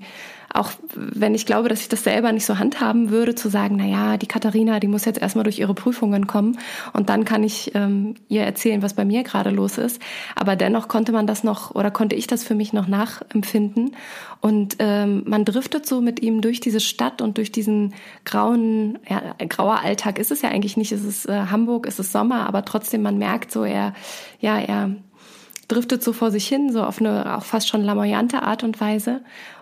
auch wenn ich glaube, dass ich das selber nicht so handhaben würde, zu sagen, na ja, die Katharina, die muss jetzt erstmal durch ihre Prüfungen kommen und dann kann ich ähm, ihr erzählen, was bei mir gerade los ist. Aber dennoch konnte man das noch oder konnte ich das für mich noch nachempfinden. Und ähm, man driftet so mit ihm durch diese Stadt und durch diesen grauen, ja, grauer Alltag ist es ja eigentlich nicht. Es ist äh, Hamburg, es ist Sommer, aber trotzdem man merkt so, er, ja, er driftet so vor sich hin, so auf eine auch fast schon lamoyante Art und Weise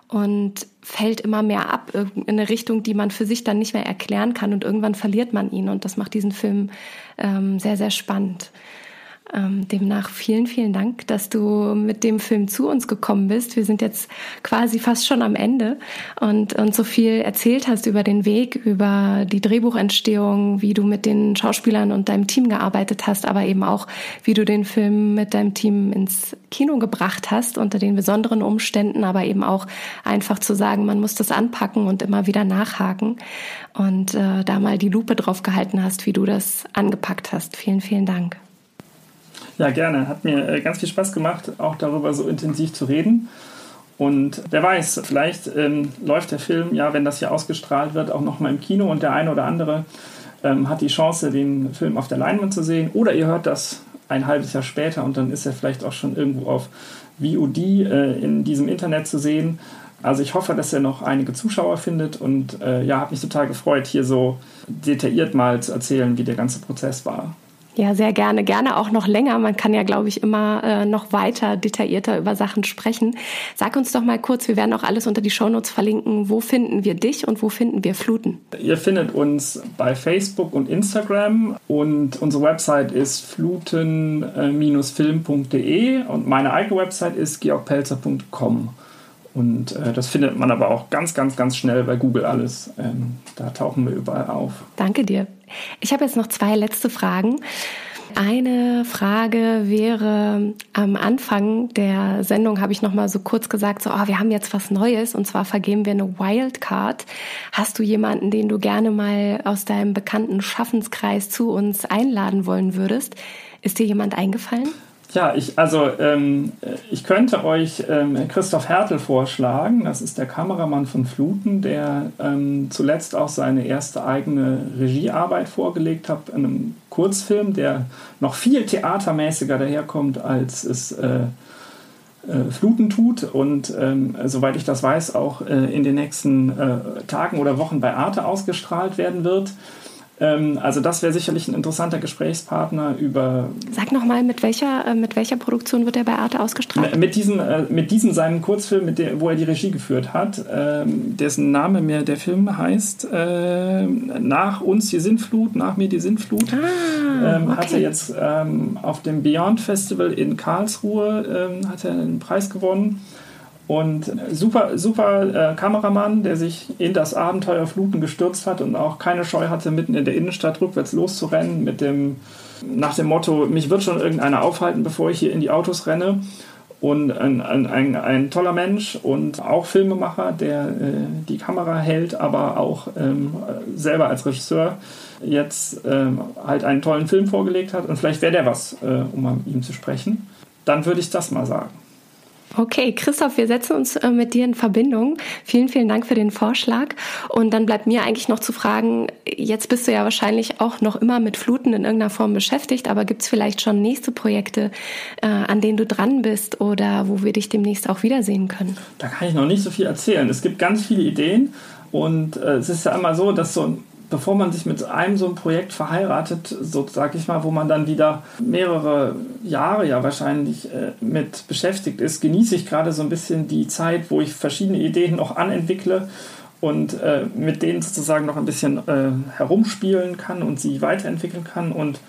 und fällt immer mehr ab in eine Richtung, die man für sich dann nicht mehr erklären kann und irgendwann verliert man ihn und das macht diesen Film ähm, sehr, sehr spannend. Ähm, demnach vielen, vielen Dank, dass du mit dem Film zu uns gekommen bist. Wir sind jetzt quasi fast schon am Ende und, und so viel erzählt hast über den Weg, über die Drehbuchentstehung, wie du mit den Schauspielern und deinem Team gearbeitet hast, aber eben auch, wie du den Film mit deinem Team ins Kino gebracht hast, unter den besonderen Umständen, aber eben auch einfach zu sagen, man muss das anpacken und immer wieder nachhaken und äh, da mal die Lupe drauf gehalten hast, wie du das angepackt hast. Vielen, vielen Dank.
Ja, gerne. Hat mir äh, ganz viel Spaß gemacht, auch darüber so intensiv zu reden. Und wer weiß, vielleicht ähm, läuft der Film, ja, wenn das hier ausgestrahlt wird, auch nochmal im Kino und der eine oder andere ähm, hat die Chance, den Film auf der Leinwand zu sehen. Oder ihr hört das ein halbes Jahr später und dann ist er vielleicht auch schon irgendwo auf VOD äh, in diesem Internet zu sehen. Also ich hoffe, dass er noch einige Zuschauer findet und äh, ja, habe mich total gefreut, hier so detailliert mal zu erzählen, wie der ganze Prozess war.
Ja, sehr gerne. Gerne auch noch länger. Man kann ja, glaube ich, immer äh, noch weiter detaillierter über Sachen sprechen. Sag uns doch mal kurz, wir werden auch alles unter die Shownotes verlinken. Wo finden wir dich und wo finden wir Fluten?
Ihr findet uns bei Facebook und Instagram und unsere Website ist fluten-film.de und meine eigene Website ist georgpelzer.com. Und äh, das findet man aber auch ganz, ganz, ganz schnell bei Google alles. Ähm, da tauchen wir überall auf.
Danke dir. Ich habe jetzt noch zwei letzte Fragen. Eine Frage wäre am Anfang der Sendung habe ich noch mal so kurz gesagt, so, oh, wir haben jetzt was Neues und zwar vergeben wir eine Wildcard. Hast du jemanden, den du gerne mal aus deinem bekannten Schaffenskreis zu uns einladen wollen würdest? Ist dir jemand eingefallen?
Ja, ich, also ähm, ich könnte euch ähm, Christoph Hertel vorschlagen. Das ist der Kameramann von Fluten, der ähm, zuletzt auch seine erste eigene Regiearbeit vorgelegt hat, in einem Kurzfilm, der noch viel theatermäßiger daherkommt, als es äh, äh, Fluten tut und ähm, soweit ich das weiß, auch äh, in den nächsten äh, Tagen oder Wochen bei Arte ausgestrahlt werden wird. Ähm, also das wäre sicherlich ein interessanter Gesprächspartner über.
Sag nochmal, mit welcher, äh, mit welcher Produktion wird er bei Arte ausgestrahlt?
Mit diesem, äh, mit diesem seinem Kurzfilm, mit der, wo er die Regie geführt hat, ähm, dessen Name mir der Film heißt, äh, Nach uns die Sintflut, nach mir die Sintflut, ah, ähm, okay. hat er jetzt auf dem Beyond Festival in Karlsruhe hat er einen Preis gewonnen. Und super, super äh, Kameramann, der sich in das Abenteuer Fluten gestürzt hat und auch keine Scheu hatte, mitten in der Innenstadt rückwärts loszurennen, mit dem, nach dem Motto, mich wird schon irgendeiner aufhalten, bevor ich hier in die Autos renne. Und ein, ein, ein, ein toller Mensch und auch Filmemacher, der äh, die Kamera hält, aber auch ähm, selber als Regisseur jetzt ähm, halt einen tollen Film vorgelegt hat. Und vielleicht wäre der was, äh, um mit ihm zu sprechen. Dann würde ich das mal sagen.
Okay, Christoph, wir setzen uns äh, mit dir in Verbindung. Vielen, vielen Dank für den Vorschlag. Und dann bleibt mir eigentlich noch zu fragen, jetzt bist du ja wahrscheinlich auch noch immer mit Fluten in irgendeiner Form beschäftigt, aber gibt es vielleicht schon nächste Projekte, äh, an denen du dran bist oder wo wir dich demnächst auch wiedersehen können?
Da kann ich noch nicht so viel erzählen. Es gibt ganz viele Ideen und äh, es ist ja immer so, dass so ein bevor man sich mit einem so einem Projekt verheiratet, so sag ich mal, wo man dann wieder mehrere Jahre ja wahrscheinlich äh, mit beschäftigt ist, genieße ich gerade so ein bisschen die Zeit, wo ich verschiedene Ideen noch anentwickle und äh, mit denen sozusagen noch ein bisschen äh, herumspielen kann und sie weiterentwickeln kann und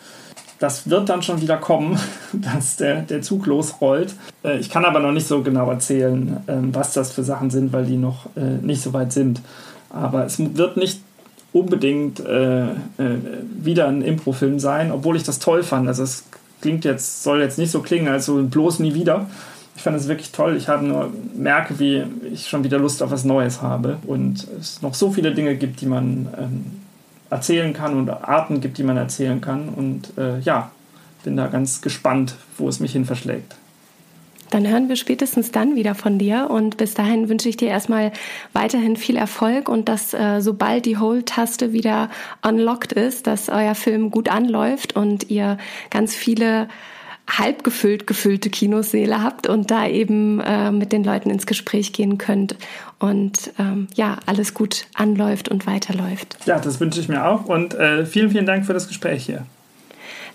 das wird dann schon wieder kommen, <laughs> dass der, der Zug losrollt. Äh, ich kann aber noch nicht so genau erzählen, ähm, was das für Sachen sind, weil die noch äh, nicht so weit sind. Aber es wird nicht unbedingt äh, äh, wieder ein Impro-Film sein, obwohl ich das toll fand. Also es klingt jetzt, soll jetzt nicht so klingen, als so bloß nie wieder. Ich fand es wirklich toll. Ich habe nur merke, wie ich schon wieder Lust auf was Neues habe und es noch so viele Dinge gibt, die man ähm, erzählen kann und Arten gibt, die man erzählen kann. Und äh, ja, bin da ganz gespannt, wo es mich hin verschlägt.
Dann hören wir spätestens dann wieder von dir und bis dahin wünsche ich dir erstmal weiterhin viel Erfolg und dass äh, sobald die Hold-Taste wieder unlocked ist, dass euer Film gut anläuft und ihr ganz viele halb gefüllt gefüllte Kinoseele habt und da eben äh, mit den Leuten ins Gespräch gehen könnt und ähm, ja, alles gut anläuft und weiterläuft.
Ja, das wünsche ich mir auch und äh, vielen, vielen Dank für das Gespräch hier.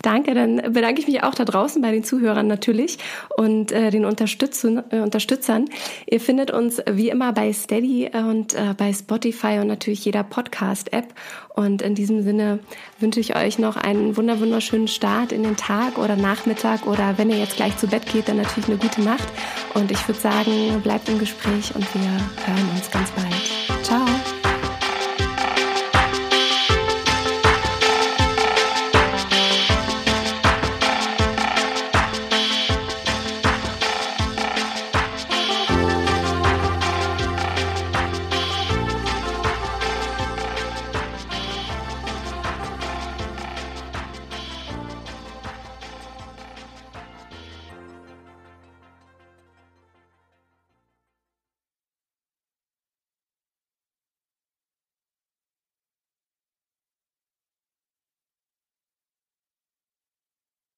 Danke, dann bedanke ich mich auch da draußen bei den Zuhörern natürlich und äh, den Unterstützern, äh, Unterstützern. Ihr findet uns wie immer bei Steady und äh, bei Spotify und natürlich jeder Podcast-App. Und in diesem Sinne wünsche ich euch noch einen wunderschönen Start in den Tag oder Nachmittag oder wenn ihr jetzt gleich zu Bett geht, dann natürlich eine gute Nacht. Und ich würde sagen, bleibt im Gespräch und wir hören uns ganz bald. Ciao!